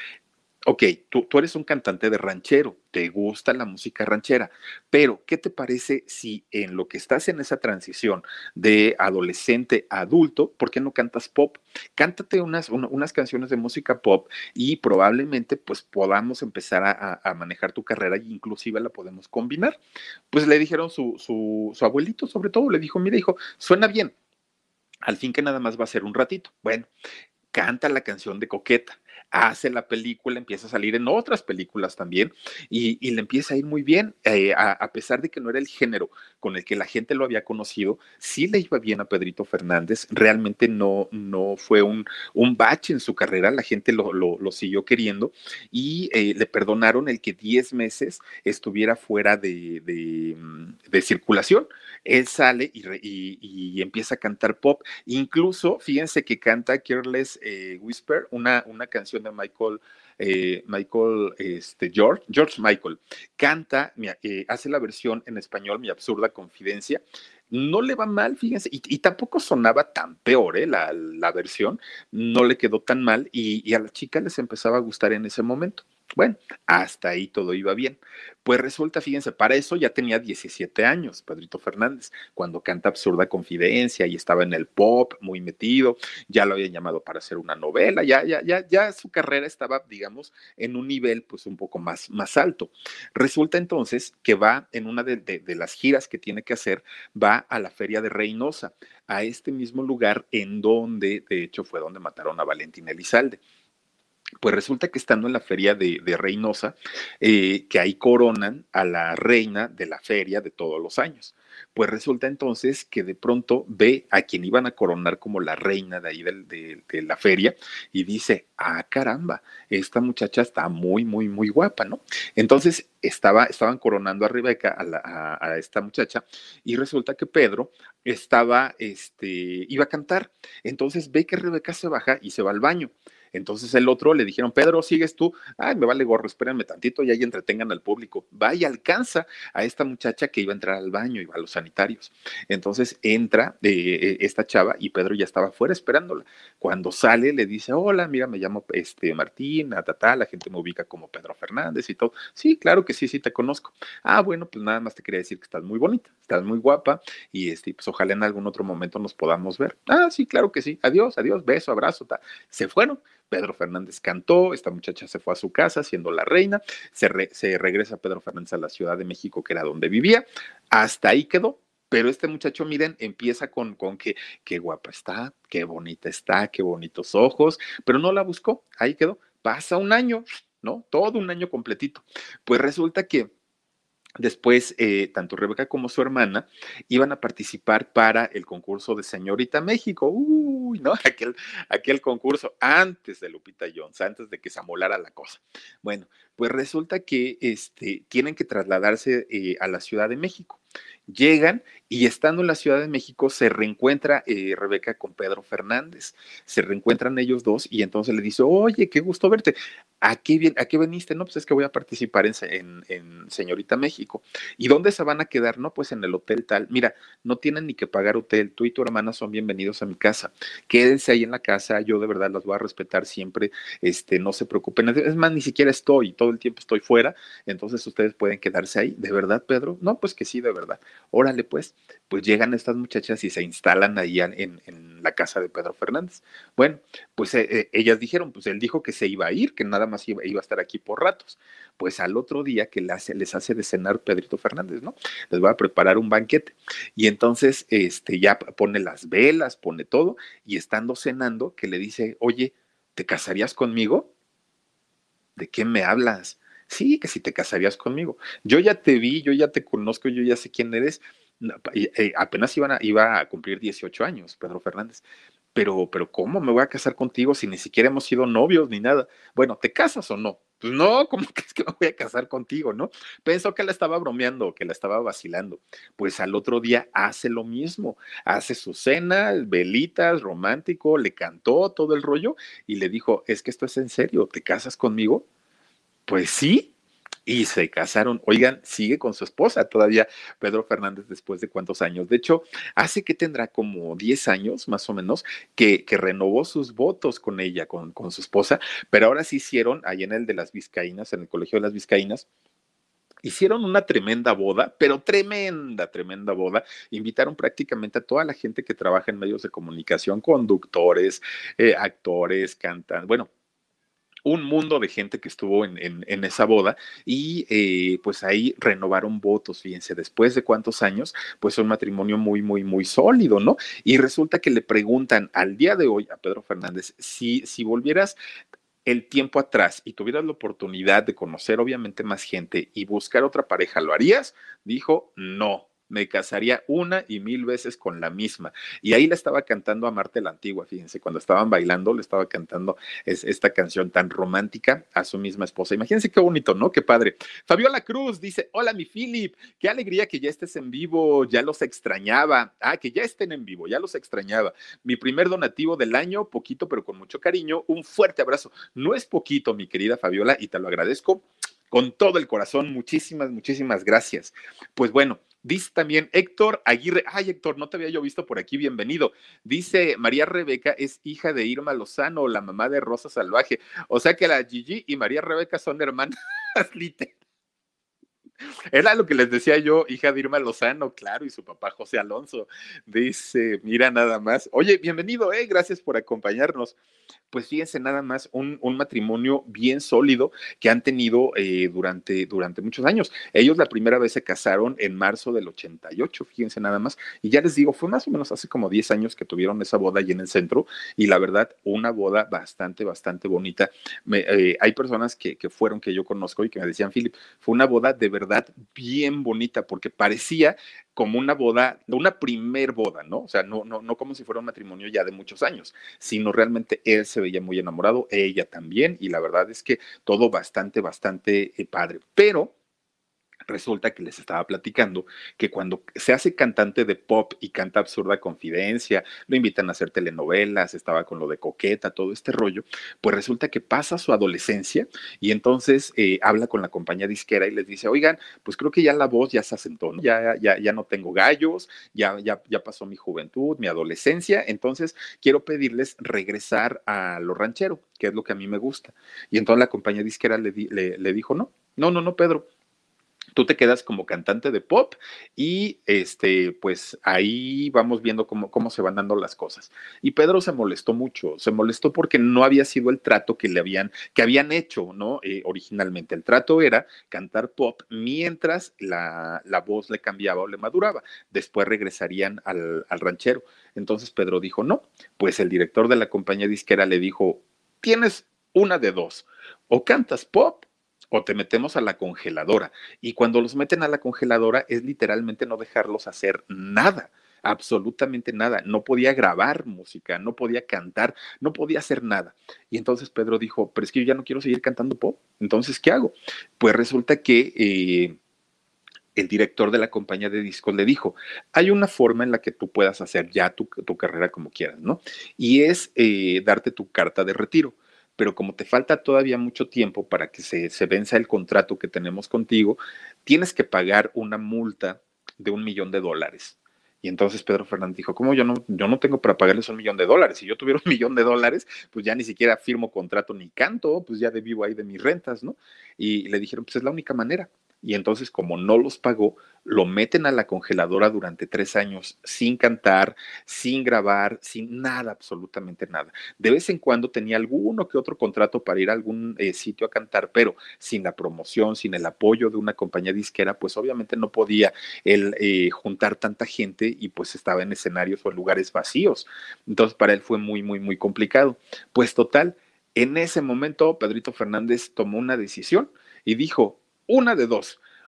ok, tú, eres un cantante de ranchero, te gusta la música ranchera, pero ¿qué te parece si en lo que estás en esa transición de adolescente a adulto, ¿por qué no cantas pop? Cántate unas, unas canciones de música pop y probablemente pues podamos empezar a, manejar tu carrera e inclusive la podemos combinar. Pues le dijeron su, su, su abuelito sobre todo, le dijo, mira hijo, suena bien, al fin que nada más va a ser un ratito. Bueno, canta la canción de Coqueta hace la película, empieza a salir en otras películas también y, le empieza a ir muy bien, eh, a, pesar de que no era el género con el que la gente lo había conocido, sí le iba bien a Pedrito Fernández, realmente no, no fue un, un bache en su carrera, la gente lo, lo, siguió queriendo y eh, le perdonaron el que 10 meses estuviera fuera de, de, mm, circulación. Él sale y, y, y, empieza a cantar pop, incluso fíjense que canta Careless eh, Whisper, una, una canción de Michael, eh, Michael este, George, George Michael, canta, eh, hace la versión en español, Mi absurda confidencia. No le va mal, fíjense, y, tampoco sonaba tan peor ¿eh? la, la, versión, no le quedó tan mal y, y a la chica les empezaba a gustar en ese momento. Bueno, hasta ahí todo iba bien. Pues resulta, fíjense, para eso ya tenía 17 años, Pedrito Fernández, cuando canta Absurda Confidencia y estaba en el pop muy metido, ya lo habían llamado para hacer una novela, ya, ya, ya, ya su carrera estaba, digamos, en un nivel pues un poco más, más alto. Resulta entonces que va en una de, de, de las giras que tiene que hacer, va a la feria de Reynosa, a este mismo lugar en donde, de hecho, fue donde mataron a Valentín Elizalde. Pues resulta que estando en la feria de, Reynosa, eh, que ahí coronan a la reina de la feria de todos los años. Pues resulta entonces que de pronto ve a quien iban a coronar como la reina de ahí de, la feria y dice, ah, caramba, esta muchacha está muy, muy, muy guapa, ¿no? Entonces estaba, estaban coronando a Rebeca, a, la, a, a esta muchacha, y resulta que Pedro estaba, este, iba a cantar. Entonces ve que Rebeca se baja y se va al baño. Entonces el otro le dijeron, Pedro, sigues tú. Ay, me vale gorro, espérenme tantito y ahí entretengan al público. Va y alcanza a esta muchacha que iba a entrar al baño, iba a los sanitarios. Entonces entra eh, esta chava y Pedro ya estaba fuera esperándola. Cuando sale le dice, hola, mira, me llamo este Martín, ta, la gente me ubica como Pedro Fernández y todo. Sí, claro que sí, sí te conozco. Ah, bueno, pues nada más te quería decir que estás muy bonita, estás muy guapa y este, pues ojalá en algún otro momento nos podamos ver. Ah, sí, claro que sí. Adiós, adiós, beso, abrazo. Ta. Se fueron. Pedro Fernández cantó, esta muchacha se fue a su casa siendo la reina, se, re, se regresa Pedro Fernández a la Ciudad de México, que era donde vivía, hasta ahí quedó, pero este muchacho, miren, empieza con, con que qué guapa está, qué bonita está, qué bonitos ojos, pero no la buscó, ahí quedó. Pasa un año, ¿no? Todo un año completito. Pues resulta que Después, eh, tanto Rebeca como su hermana iban a participar para el concurso de Señorita México. Uy, ¿no? Aquel, aquel concurso antes de Lupita Jones, antes de que se amolara la cosa. Bueno, pues resulta que este, tienen que trasladarse eh, a la Ciudad de México. Llegan y estando en la Ciudad de México se reencuentra eh, Rebeca con Pedro Fernández. Se reencuentran ellos dos y entonces le dice, oye, qué gusto verte. ¿A qué, ¿A qué veniste? No, pues es que voy a participar en, en, en, Señorita México. ¿Y dónde se van a quedar? No, pues en el hotel tal. Mira, no tienen ni que pagar hotel. Tú y tu hermana son bienvenidos a mi casa. Quédense ahí en la casa. Yo de verdad las voy a respetar siempre. Este, no se preocupen. Es más, ni siquiera estoy. Todo el tiempo estoy fuera. Entonces ustedes pueden quedarse ahí. ¿De verdad, Pedro? No, pues que sí, de verdad. Órale, pues. Pues llegan estas muchachas y se instalan ahí en, en la casa de Pedro Fernández. Bueno, pues eh, eh, ellas dijeron, pues él dijo que se iba a ir, que nada más más iba, iba, a estar aquí por ratos. Pues al otro día que les hace, les hace de cenar Pedrito Fernández, ¿no? Les va a preparar un banquete. Y entonces este, ya pone las velas, pone todo, y estando cenando, que le dice, oye, ¿te casarías conmigo? ¿De qué me hablas? Sí, que si te casarías conmigo. Yo ya te vi, yo ya te conozco, yo ya sé quién eres. Eh, apenas a, iba a cumplir 18 años, Pedro Fernández pero, pero ¿cómo me voy a casar contigo si ni siquiera hemos sido novios ni nada? Bueno, ¿te casas o no? Pues no, ¿cómo crees que me voy a casar contigo, no? Pensó que la estaba bromeando, que la estaba vacilando. Pues al otro día hace lo mismo, hace su cena, velitas, romántico, le cantó todo el rollo y le dijo, es que esto es en serio, ¿te casas conmigo? Pues sí, y se casaron. Oigan, sigue con su esposa todavía Pedro Fernández después de cuántos años. De hecho, hace que tendrá como 10 años más o menos que, que renovó sus votos con ella, con, con su esposa, pero ahora sí hicieron ahí en el de las Vizcaínas, en el Colegio de las Vizcaínas, hicieron una tremenda boda, pero tremenda, tremenda boda. Invitaron prácticamente a toda la gente que trabaja en medios de comunicación, conductores, eh, actores, cantan, bueno, un mundo de gente que estuvo en, en, esa boda y eh, pues ahí renovaron votos, fíjense, después de cuántos años, pues un matrimonio muy, muy, muy sólido, ¿no? Y resulta que le preguntan al día de hoy a Pedro Fernández si, si volvieras el tiempo atrás y tuvieras la oportunidad de conocer obviamente más gente y buscar otra pareja, ¿lo harías? Dijo, no me casaría una y mil veces con la misma. Y ahí le estaba cantando a Marte la Antigua, fíjense, cuando estaban bailando, le estaba cantando esta canción tan romántica a su misma esposa. Imagínense qué bonito, ¿no? Qué padre. Fabiola Cruz dice, hola mi Philip, qué alegría que ya estés en vivo, ya los extrañaba. Ah, que ya estén en vivo, ya los extrañaba. Mi primer donativo del año, poquito pero con mucho cariño, un fuerte abrazo. No es poquito, mi querida Fabiola, y te lo agradezco con todo el corazón. Muchísimas, muchísimas gracias. Pues bueno, Dice también Héctor Aguirre, ay Héctor, no te había yo visto por aquí, bienvenido. Dice María Rebeca es hija de Irma Lozano, la mamá de Rosa Salvaje. O sea que la Gigi y María Rebeca son hermanas literal. Era lo que les decía yo, hija de Irma Lozano, claro, y su papá José Alonso. Dice, mira nada más. Oye, bienvenido, eh, gracias por acompañarnos. Pues fíjense nada más, un, matrimonio bien sólido que han tenido eh, durante, durante muchos años. Ellos la primera vez se casaron en marzo del 88, fíjense nada más. Y ya les digo, fue más o menos hace como 10 años que tuvieron esa boda allí en el centro. Y la verdad, una boda bastante, bastante bonita. Eh, hay personas que, que fueron, que yo conozco y que me decían, Philip, fue una boda de verdad bien bonita porque parecía como una boda, una primer boda, ¿no? O sea, no, no, no como si fuera un matrimonio ya de muchos años, sino realmente él se veía muy enamorado, ella también, y la verdad es que todo bastante, bastante eh, padre. Pero Resulta que les estaba platicando que cuando se hace cantante de pop y canta absurda confidencia, lo invitan a hacer telenovelas, estaba con lo de coqueta, todo este rollo, pues resulta que pasa su adolescencia y entonces eh, habla con la compañía disquera y les dice, oigan, pues creo que ya la voz ya se asentó, ya, ya, ya no tengo gallos, ya, ya, ya pasó mi juventud, mi adolescencia, entonces quiero pedirles regresar a lo ranchero, que es lo que a mí me gusta. Y entonces la compañía disquera le, le, le dijo, no, no, no, no, Pedro, tú te quedas como cantante de pop y este, pues ahí vamos viendo cómo, cómo se van dando las cosas. Y Pedro se molestó mucho, se molestó porque no había sido el trato que le habían, que habían hecho, ¿no? Eh, originalmente. El trato era cantar pop mientras la, la, voz le cambiaba o le maduraba. Después regresarían al, al ranchero. Entonces Pedro dijo, no, pues el director de la compañía disquera le dijo, tienes una de dos, o cantas pop o te metemos a la congeladora. Y cuando los meten a la congeladora es literalmente no dejarlos hacer nada absolutamente nada, no podía grabar música, no podía cantar, no podía hacer nada. Y entonces Pedro dijo, pero es que yo ya no quiero seguir cantando pop, entonces, ¿qué hago? Pues resulta que eh, el director de la compañía de discos le dijo, hay una forma en la que tú puedas hacer ya tu, carrera como quieras, ¿no? Y es eh, darte tu carta de retiro pero como te falta todavía mucho tiempo para que se, se venza el contrato que tenemos contigo, tienes que pagar una multa de un millón de dólares. Y entonces Pedro Fernández dijo, ¿cómo yo no, yo no tengo para pagarles un millón de dólares? Si yo tuviera un millón de dólares, pues ya ni siquiera firmo contrato ni canto, pues ya de vivo ahí de mis rentas, ¿no? Y le dijeron, pues es la única manera y entonces como no los pagó, lo meten a la congeladora durante tres años sin cantar, sin grabar, sin nada, absolutamente nada. De vez en cuando tenía alguno que otro contrato para ir a algún eh, sitio a cantar, pero sin la promoción, sin el apoyo de una compañía disquera, pues obviamente no podía él eh, juntar tanta gente y pues estaba en escenarios o en lugares vacíos. Entonces para él fue muy, muy, muy complicado. Pues total, en ese momento Pedrito Fernández tomó una decisión y dijo, una de dos.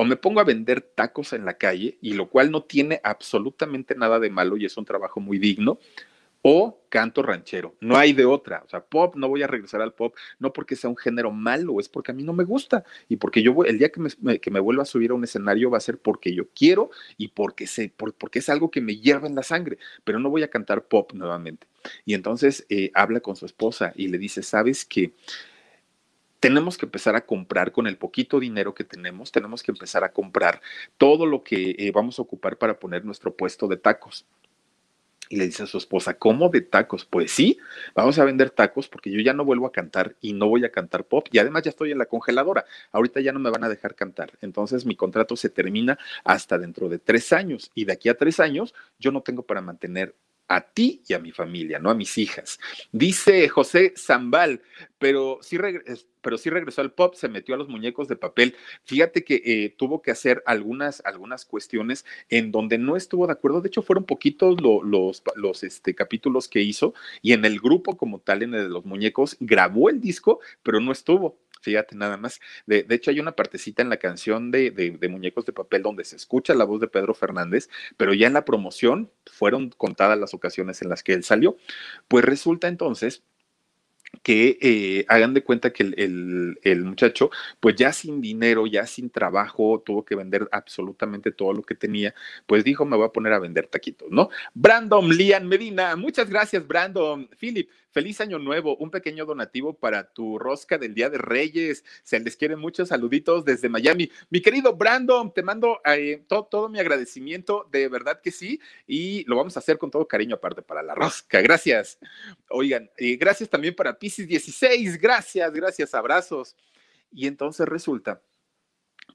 o me pongo a vender tacos en la calle, y lo cual no tiene absolutamente nada de malo y es un trabajo muy digno, o canto ranchero. No hay de otra. O sea, pop, no voy a regresar al pop, no porque sea un género malo, es porque a mí no me gusta. Y porque yo el día que me, que me vuelva a subir a un escenario va a ser porque yo quiero y porque, sé, porque es algo que me hierve en la sangre. Pero no voy a cantar pop nuevamente. Y entonces eh, habla con su esposa y le dice, ¿sabes qué? Tenemos que empezar a comprar con el poquito dinero que tenemos, tenemos que empezar a comprar todo lo que eh, vamos a ocupar para poner nuestro puesto de tacos. Y le dice a su esposa, ¿cómo de tacos? Pues sí, vamos a vender tacos porque yo ya no vuelvo a cantar y no voy a cantar pop. Y además ya estoy en la congeladora. Ahorita ya no me van a dejar cantar. Entonces mi contrato se termina hasta dentro de tres años. Y de aquí a tres años yo no tengo para mantener a ti y a mi familia, no a mis hijas. Dice José Zambal, pero sí, pero sí regresó al pop, se metió a los muñecos de papel. Fíjate que eh, tuvo que hacer algunas, algunas cuestiones en donde no estuvo de acuerdo. De hecho, fueron poquitos los, los este, capítulos que hizo y en el grupo como tal, en el de los muñecos, grabó el disco, pero no estuvo. Fíjate nada más. De, hecho, hay una partecita en la canción de, de, Muñecos de Papel donde se escucha la voz de Pedro Fernández, pero ya en la promoción fueron contadas las ocasiones en las que él salió. Pues resulta entonces que eh, hagan de cuenta que el, muchacho, pues ya sin dinero, ya sin trabajo, tuvo que vender absolutamente todo lo que tenía, pues dijo, me voy a poner a vender taquitos, ¿no? Brandon Lian Medina, muchas gracias, Brandon. Philip, feliz año nuevo, un pequeño donativo para tu rosca del Día de Reyes. Se les quiere muchos saluditos desde Miami. Mi querido Brandon, te mando eh, todo, mi agradecimiento, de verdad que sí, y lo vamos a hacer con todo cariño aparte para la rosca. Gracias. Oigan, y gracias también para Pisces 16, gracias, gracias, abrazos. Y entonces resulta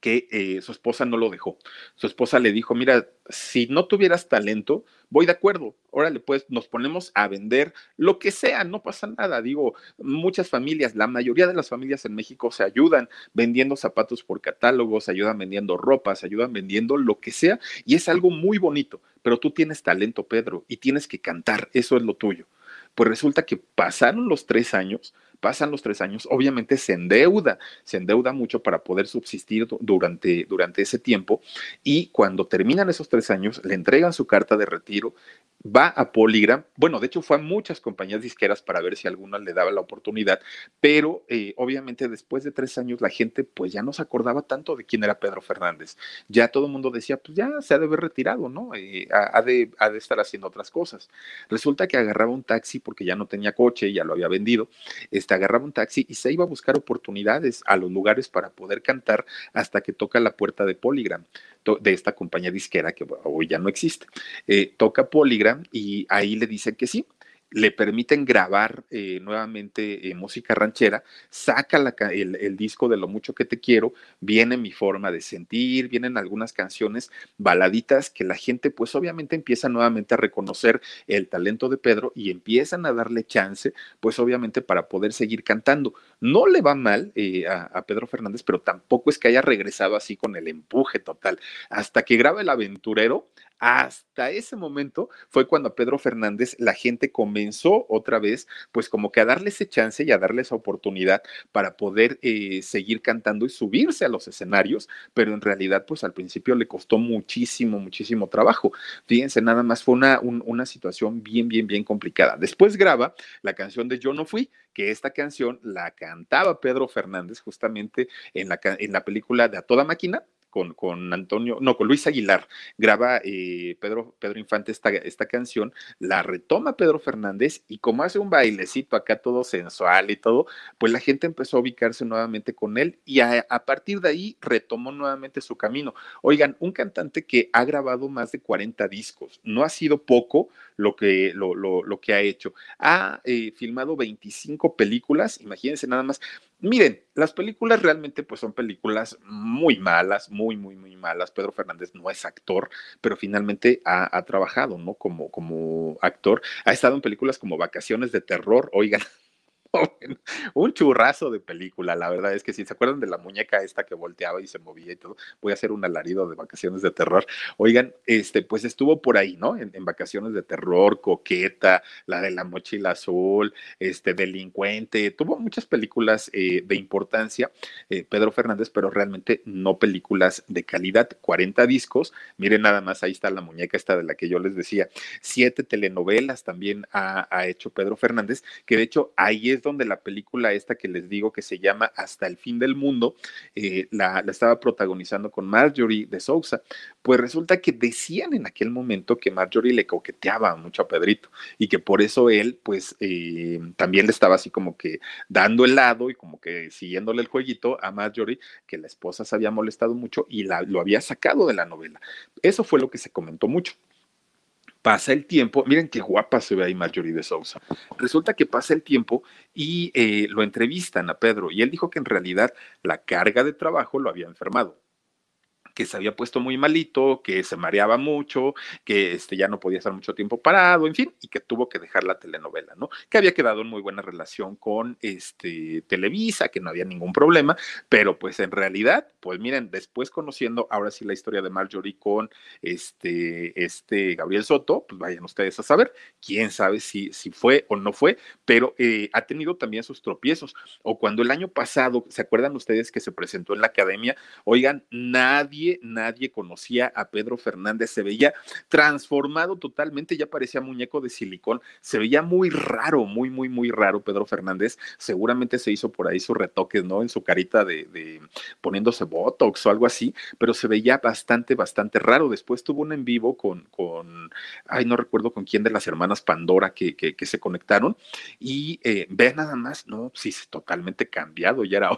que eh, su esposa no lo dejó. Su esposa le dijo, mira, si no tuvieras talento, voy de acuerdo, órale, pues nos ponemos a vender lo que sea, no pasa nada. Digo, muchas familias, la mayoría de las familias en México se ayudan vendiendo zapatos por catálogos, se ayudan vendiendo ropas, se ayudan vendiendo lo que sea, y es algo muy bonito, pero tú tienes talento, Pedro, y tienes que cantar, eso es lo tuyo. Pues resulta que pasaron los tres años, pasan los tres años, obviamente se endeuda, se endeuda mucho para poder subsistir durante, durante ese tiempo y cuando terminan esos tres años le entregan su carta de retiro, va a Polygram, bueno, de hecho fue a muchas compañías disqueras para ver si alguna le daba la oportunidad, pero eh, obviamente después de tres años la gente pues ya no se acordaba tanto de quién era Pedro Fernández, ya todo el mundo decía pues ya se ha de haber retirado, ¿no? Eh, ha, de, ha de estar haciendo otras cosas. Resulta que agarraba un taxi porque ya no tenía coche, ya lo había vendido, este, agarraba un taxi y se iba a buscar oportunidades a los lugares para poder cantar hasta que toca la puerta de Polygram de esta compañía disquera que hoy ya no existe. Eh, toca Polygram y ahí le dicen que sí, le permiten grabar eh, nuevamente eh, música ranchera, saca el, disco de Lo mucho que te quiero, viene mi forma de sentir, vienen algunas canciones baladitas que la gente pues obviamente empieza nuevamente a reconocer el talento de Pedro y empiezan a darle chance pues obviamente para poder seguir cantando. No le va mal eh, a, a Pedro Fernández, pero tampoco es que haya regresado así con el empuje total. Hasta que graba El Aventurero, hasta ese momento fue cuando Pedro Fernández la gente comenzó otra vez, pues como que a darle ese chance y a darle esa oportunidad para poder eh, seguir cantando y subirse a los escenarios, pero en realidad pues al principio le costó muchísimo, muchísimo trabajo. Fíjense, nada más fue una, una situación bien, bien, bien complicada. Después graba la canción de Yo no fui, que esta canción la cantaba Pedro Fernández justamente en la, en la película de A Toda Máquina, con, con, Antonio, no, con Luis Aguilar, graba eh, Pedro, Pedro Infante esta, esta canción, la retoma Pedro Fernández y como hace un bailecito acá todo sensual y todo, pues la gente empezó a ubicarse nuevamente con él y a, partir de ahí retomó nuevamente su camino. Oigan, un cantante que ha grabado más de 40 discos, no ha sido poco lo que, lo, lo, lo que ha hecho. Ha eh, filmado 25 películas, imagínense nada más, Miren, las películas realmente pues son películas muy malas, muy, muy, muy malas. Pedro Fernández no es actor, pero finalmente ha, ha trabajado, ¿no? Como, como actor. Ha estado en películas como Vacaciones de Terror, oigan, un churrazo de película, la verdad es que si se acuerdan de la muñeca esta que volteaba y se movía y todo, voy a hacer un alarido de vacaciones de terror. Oigan, este, pues estuvo por ahí, ¿no? En, vacaciones de terror, Coqueta, la de la mochila azul, este, Delincuente, tuvo muchas películas eh, de importancia, eh, Pedro Fernández, pero realmente no películas de calidad, 40 discos, miren nada más, ahí está la muñeca esta de la que yo les decía, siete telenovelas también ha, ha hecho Pedro Fernández, que de hecho ahí es donde la película esta que les digo que se llama Hasta el fin del mundo, eh, la, estaba protagonizando con Marjorie de Sousa. Pues resulta que decían en aquel momento que Marjorie le coqueteaba mucho a Pedrito y que por eso él, pues eh, también le estaba así como que dando el lado y como que siguiéndole el jueguito a Marjorie, que la esposa se había molestado mucho y la, lo había sacado de la novela. Eso fue lo que se comentó mucho. Pasa el tiempo, miren qué guapa se ve ahí Marjorie de Sousa. Resulta que pasa el tiempo y eh, lo entrevistan a Pedro y él dijo que en realidad la carga de trabajo lo había enfermado que se había puesto muy malito, que se mareaba mucho, que este, ya no podía estar mucho tiempo parado, en fin, y que tuvo que dejar la telenovela, ¿no? Que había quedado en muy buena relación con este, Televisa, que no había ningún problema, pero pues en realidad, pues miren, después conociendo ahora sí la historia de Marjorie con este, este Gabriel Soto, pues vayan ustedes a saber, quién sabe si, si fue o no fue, pero eh, ha tenido también sus tropiezos. O cuando el año pasado, ¿se acuerdan ustedes que se presentó en la academia? Oigan, nadie nadie, conocía a Pedro Fernández, se veía transformado totalmente, ya parecía muñeco de silicón, se veía muy raro, muy, muy, muy raro Pedro Fernández, seguramente se hizo por ahí sus retoques, ¿no? En su carita de, poniéndose Botox o algo así, pero se veía bastante, bastante raro. Después tuvo un en vivo con, con ay, no recuerdo con quién de las hermanas Pandora que, que, se conectaron y eh, ve nada más, no, sí, totalmente cambiado, ya era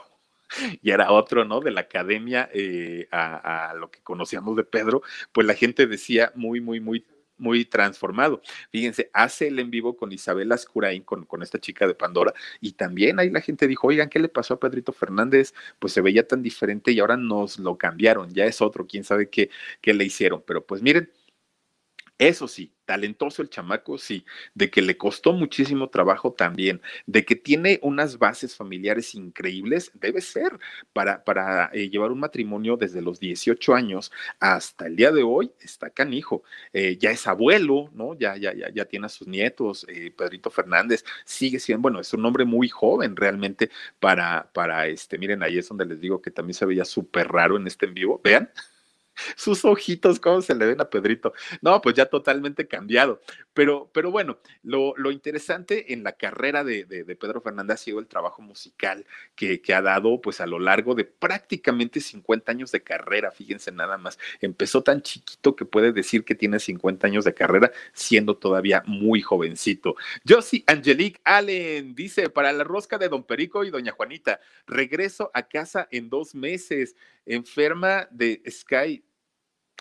y era otro, ¿no? De la academia eh, a, lo que conocíamos de Pedro, pues la gente decía muy, muy, muy muy transformado. Fíjense, hace el en vivo con Isabel Ascurain, con, con, esta chica de Pandora, y también ahí la gente dijo, oigan, ¿qué le pasó a Pedrito Fernández? Pues se veía tan diferente y ahora nos lo cambiaron, ya es otro, quién sabe qué, qué le hicieron. Pero pues miren, eso sí, talentoso el chamaco, sí, de que le costó muchísimo trabajo también, de que tiene unas bases familiares increíbles, debe ser para, para eh, llevar un matrimonio desde los 18 años hasta el día de hoy, está canijo, eh, ya es abuelo, ¿no? Ya, ya, ya, ya tiene a sus nietos, eh, Pedrito Fernández, sigue siendo, bueno, es un hombre muy joven realmente para, para este, miren, ahí es donde les digo que también se veía súper raro en este en vivo, vean sus ojitos, cómo se le ven a Pedrito. No, pues ya totalmente cambiado. Pero, pero bueno, lo, lo interesante en la carrera de, de, Pedro Fernández ha sido el trabajo musical que, que, ha dado pues a lo largo de prácticamente 50 años de carrera, fíjense nada más. Empezó tan chiquito que puede decir que tiene 50 años de carrera siendo todavía muy jovencito. Josie Angelique Allen dice, para la rosca de Don Perico y Doña Juanita, regreso a casa en dos meses, enferma de Sky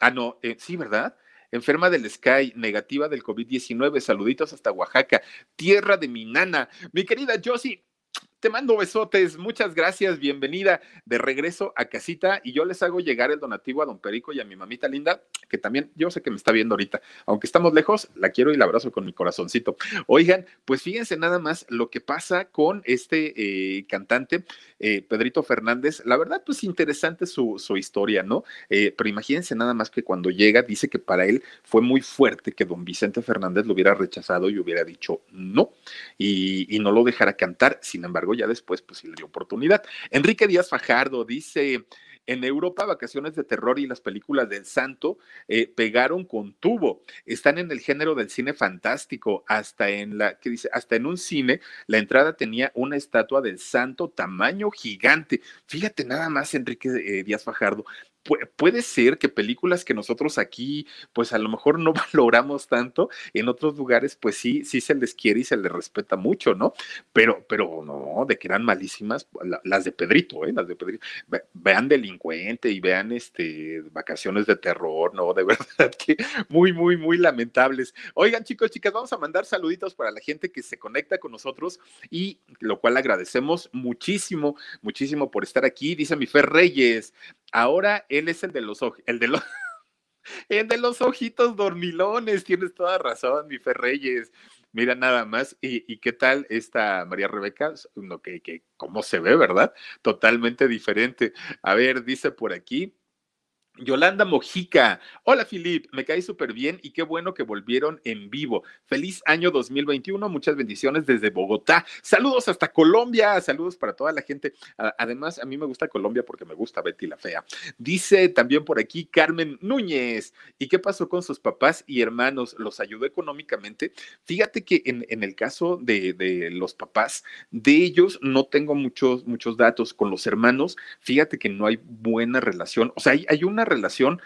Ah, no, eh, sí, ¿verdad? Enferma del Sky, negativa del COVID-19. Saluditos hasta Oaxaca, tierra de mi nana. Mi querida Josie, te mando besotes, muchas gracias, bienvenida de regreso a casita y yo les hago llegar el donativo a don Perico y a mi mamita linda, que también yo sé que me está viendo ahorita, aunque estamos lejos, la quiero y la abrazo con mi corazoncito. Oigan, pues fíjense nada más lo que pasa con este eh, cantante, eh, Pedrito Fernández, la verdad pues interesante su, historia, ¿no? Eh, pero imagínense nada más que cuando llega dice que para él fue muy fuerte que don Vicente Fernández lo hubiera rechazado y hubiera dicho no y, y no lo dejara cantar, sin embargo ya después pues sí le dio oportunidad. Enrique Díaz Fajardo dice, en Europa, vacaciones de terror y las películas del santo eh, pegaron con tubo. Están en el género del cine fantástico. Hasta en la, ¿qué dice? Hasta en un cine, la entrada tenía una estatua del santo tamaño gigante. Fíjate nada más, Enrique eh, Díaz Fajardo, puede ser que películas que nosotros aquí, pues a lo mejor no valoramos tanto, en otros lugares, pues sí, sí se les quiere y se les respeta mucho, ¿no? Pero, pero no, de que eran malísimas, las de Pedrito, ¿eh? Las de Pedrito. Vean Delincuente y vean este Vacaciones de Terror, ¿no? De verdad que muy, muy, muy lamentables. Oigan, chicos, chicas, vamos a mandar saluditos para la gente que se conecta con nosotros y lo cual agradecemos muchísimo, muchísimo por estar aquí. Dice mi Fer Reyes, ahora él es el de los ojos, el de los... El de los ojitos dormilones, tienes toda razón, mi Fer Reyes. Mira nada más, y, qué tal esta María Rebeca, no, que, que cómo se ve, ¿verdad? Totalmente diferente. A ver, dice por aquí, Yolanda Mojica. Hola, Filip. Me cae súper bien y qué bueno que volvieron en vivo. Feliz año 2021. Muchas bendiciones desde Bogotá. Saludos hasta Colombia. Saludos para toda la gente. Además, a mí me gusta Colombia porque me gusta Betty la Fea. Dice también por aquí Carmen Núñez. ¿Y qué pasó con sus papás y hermanos? ¿Los ayudó económicamente? Fíjate que en, el caso de, los papás, de ellos no tengo muchos, muchos datos. Con los hermanos, fíjate que no hay buena relación. O sea, hay, hay una relación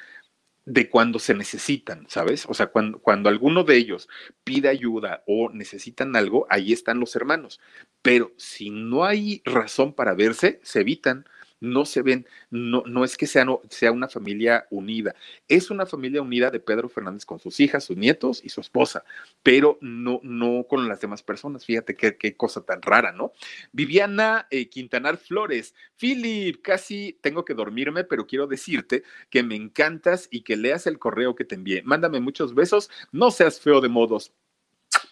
de cuando se necesitan, ¿sabes? O sea, cuando, cuando alguno de ellos pide ayuda o necesitan algo, ahí están los hermanos. Pero si no hay razón para verse, se evitan no se ven, no, no es que sea, no, sea una familia unida, es una familia unida de Pedro Fernández con sus hijas, sus nietos y su esposa, pero no, no con las demás personas. Fíjate qué, qué cosa tan rara, ¿no? Viviana eh, Quintanar Flores, Philip, casi tengo que dormirme, pero quiero decirte que me encantas y que leas el correo que te envié. Mándame muchos besos, no seas feo de modos.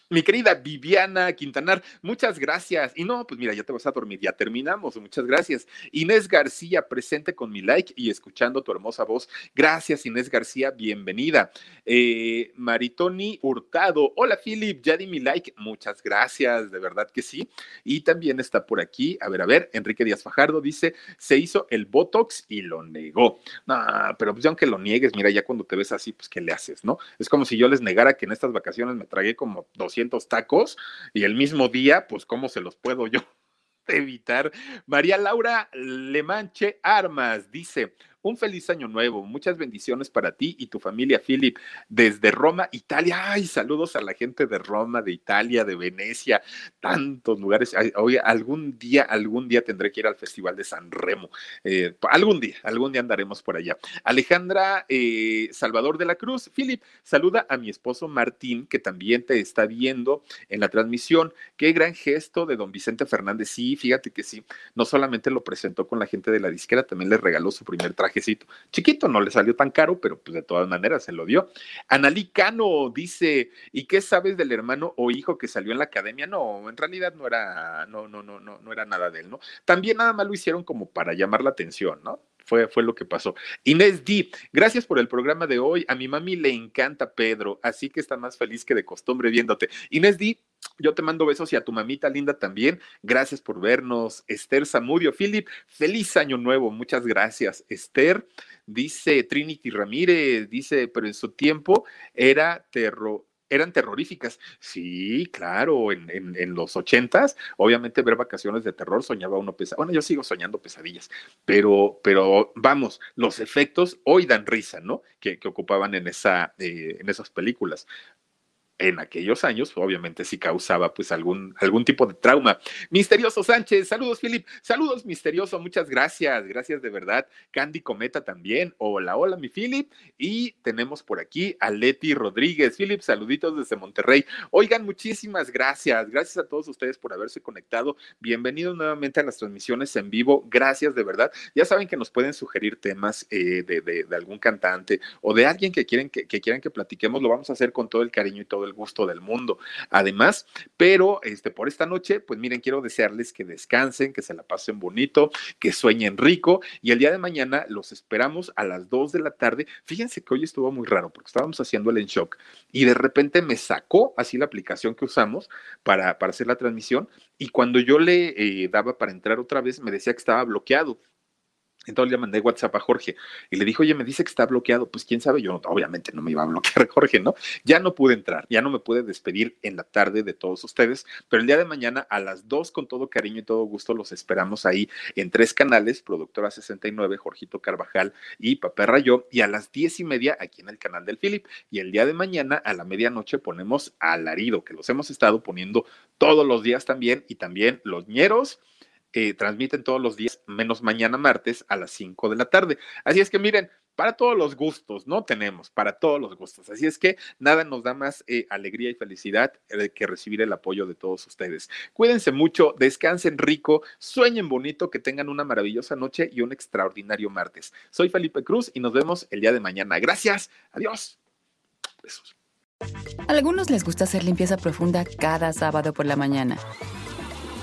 Mi querida Viviana Quintanar, muchas gracias. Y no, pues mira, ya te vas a dormir, ya terminamos. Muchas gracias. Inés García, presente con mi like y escuchando tu hermosa voz. Gracias, Inés García, bienvenida. Eh, Maritoni Hurtado, hola Philip, ya di mi like. Muchas gracias, de verdad que sí. Y también está por aquí, a ver, a ver, Enrique Díaz Fajardo dice, se hizo el Botox y lo negó. No, pero pues aunque lo niegues, mira, ya cuando te ves así, pues ¿qué le haces, no? Es como si yo les negara que en estas vacaciones me tragué como 200 tacos y el mismo día, pues cómo se los puedo yo evitar. María Laura Lemanche Armas dice, un feliz año nuevo, muchas bendiciones para ti y tu familia, Philip, desde Roma, Italia. Ay, saludos a la gente de Roma, de Italia, de Venecia, tantos lugares. Oye, algún día, algún día tendré que ir al Festival de San Remo. Eh, algún día, algún día andaremos por allá. Alejandra eh, Salvador de la Cruz, Philip, saluda a mi esposo Martín, que también te está viendo en la transmisión. Qué gran gesto de don Vicente Fernández. Sí, fíjate que sí, no solamente lo presentó con la gente de la disquera, también le regaló su primer traje Chiquito, no le salió tan caro, pero pues de todas maneras se lo dio. Analí Cano dice, ¿y qué sabes del hermano o hijo que salió en la academia? No, en realidad no era, no, no, no, no, no era nada de él, ¿no? También nada más lo hicieron como para llamar la atención, ¿no? Fue, fue, lo que pasó. Inés D, gracias por el programa de hoy. A mi mami le encanta Pedro, así que está más feliz que de costumbre viéndote. Inés D, yo te mando besos y a tu mamita linda también. Gracias por vernos. Esther Zamudio, Philip, feliz año nuevo. Muchas gracias. Esther, dice Trinity Ramírez, dice, pero en su tiempo era terror eran terroríficas. Sí, claro, en, en, los ochentas, obviamente ver vacaciones de terror soñaba uno pesadillas. Bueno, yo sigo soñando pesadillas, pero, pero vamos, los efectos hoy dan risa, ¿no? Que, que ocupaban en, esa, eh, en esas películas en aquellos años, obviamente sí causaba pues algún, algún tipo de trauma. Misterioso Sánchez, saludos Philip, saludos Misterioso, muchas gracias, gracias de verdad. Candy Cometa también, hola, hola mi Philip. Y tenemos por aquí a Leti Rodríguez. Philip, saluditos desde Monterrey. Oigan, muchísimas gracias, gracias a todos ustedes por haberse conectado. Bienvenidos nuevamente a las transmisiones en vivo, gracias de verdad. Ya saben que nos pueden sugerir temas eh, de, de, algún cantante o de alguien que quieren que quieran que platiquemos, lo vamos a hacer con todo el cariño y todo el gusto del mundo. Además, pero este, por esta noche, pues miren, quiero desearles que descansen, que se la pasen bonito, que sueñen rico y el día de mañana los esperamos a las 2 de la tarde. Fíjense que hoy estuvo muy raro porque estábamos haciendo el en shock y de repente me sacó así la aplicación que usamos para, para hacer la transmisión y cuando yo le eh, daba para entrar otra vez me decía que estaba bloqueado Entonces le mandé WhatsApp a Jorge y le dijo, oye, me dice que está bloqueado. Pues quién sabe, yo obviamente no me iba a bloquear Jorge, ¿no? Ya no pude entrar, ya no me pude despedir en la tarde de todos ustedes, pero el día de mañana a las dos, con todo cariño y todo gusto, los esperamos ahí en tres canales, Productora 69, Jorgito Carvajal y Papá Rayo, y a las diez y media aquí en el canal del Philip. Y el día de mañana a la medianoche ponemos Alarido, que los hemos estado poniendo todos los días también, y también los ñeros transmiten todos los días, menos mañana martes a las 5 de la tarde. Así es que miren, para todos los gustos, ¿no? Tenemos, para todos los gustos. Así es que nada nos da más eh, alegría y felicidad eh, que recibir el apoyo de todos ustedes. Cuídense mucho, descansen rico, sueñen bonito, que tengan una maravillosa noche y un extraordinario martes. Soy Felipe Cruz y nos vemos el día de mañana. Gracias, adiós. Besos. A algunos les gusta hacer limpieza profunda cada sábado por la mañana.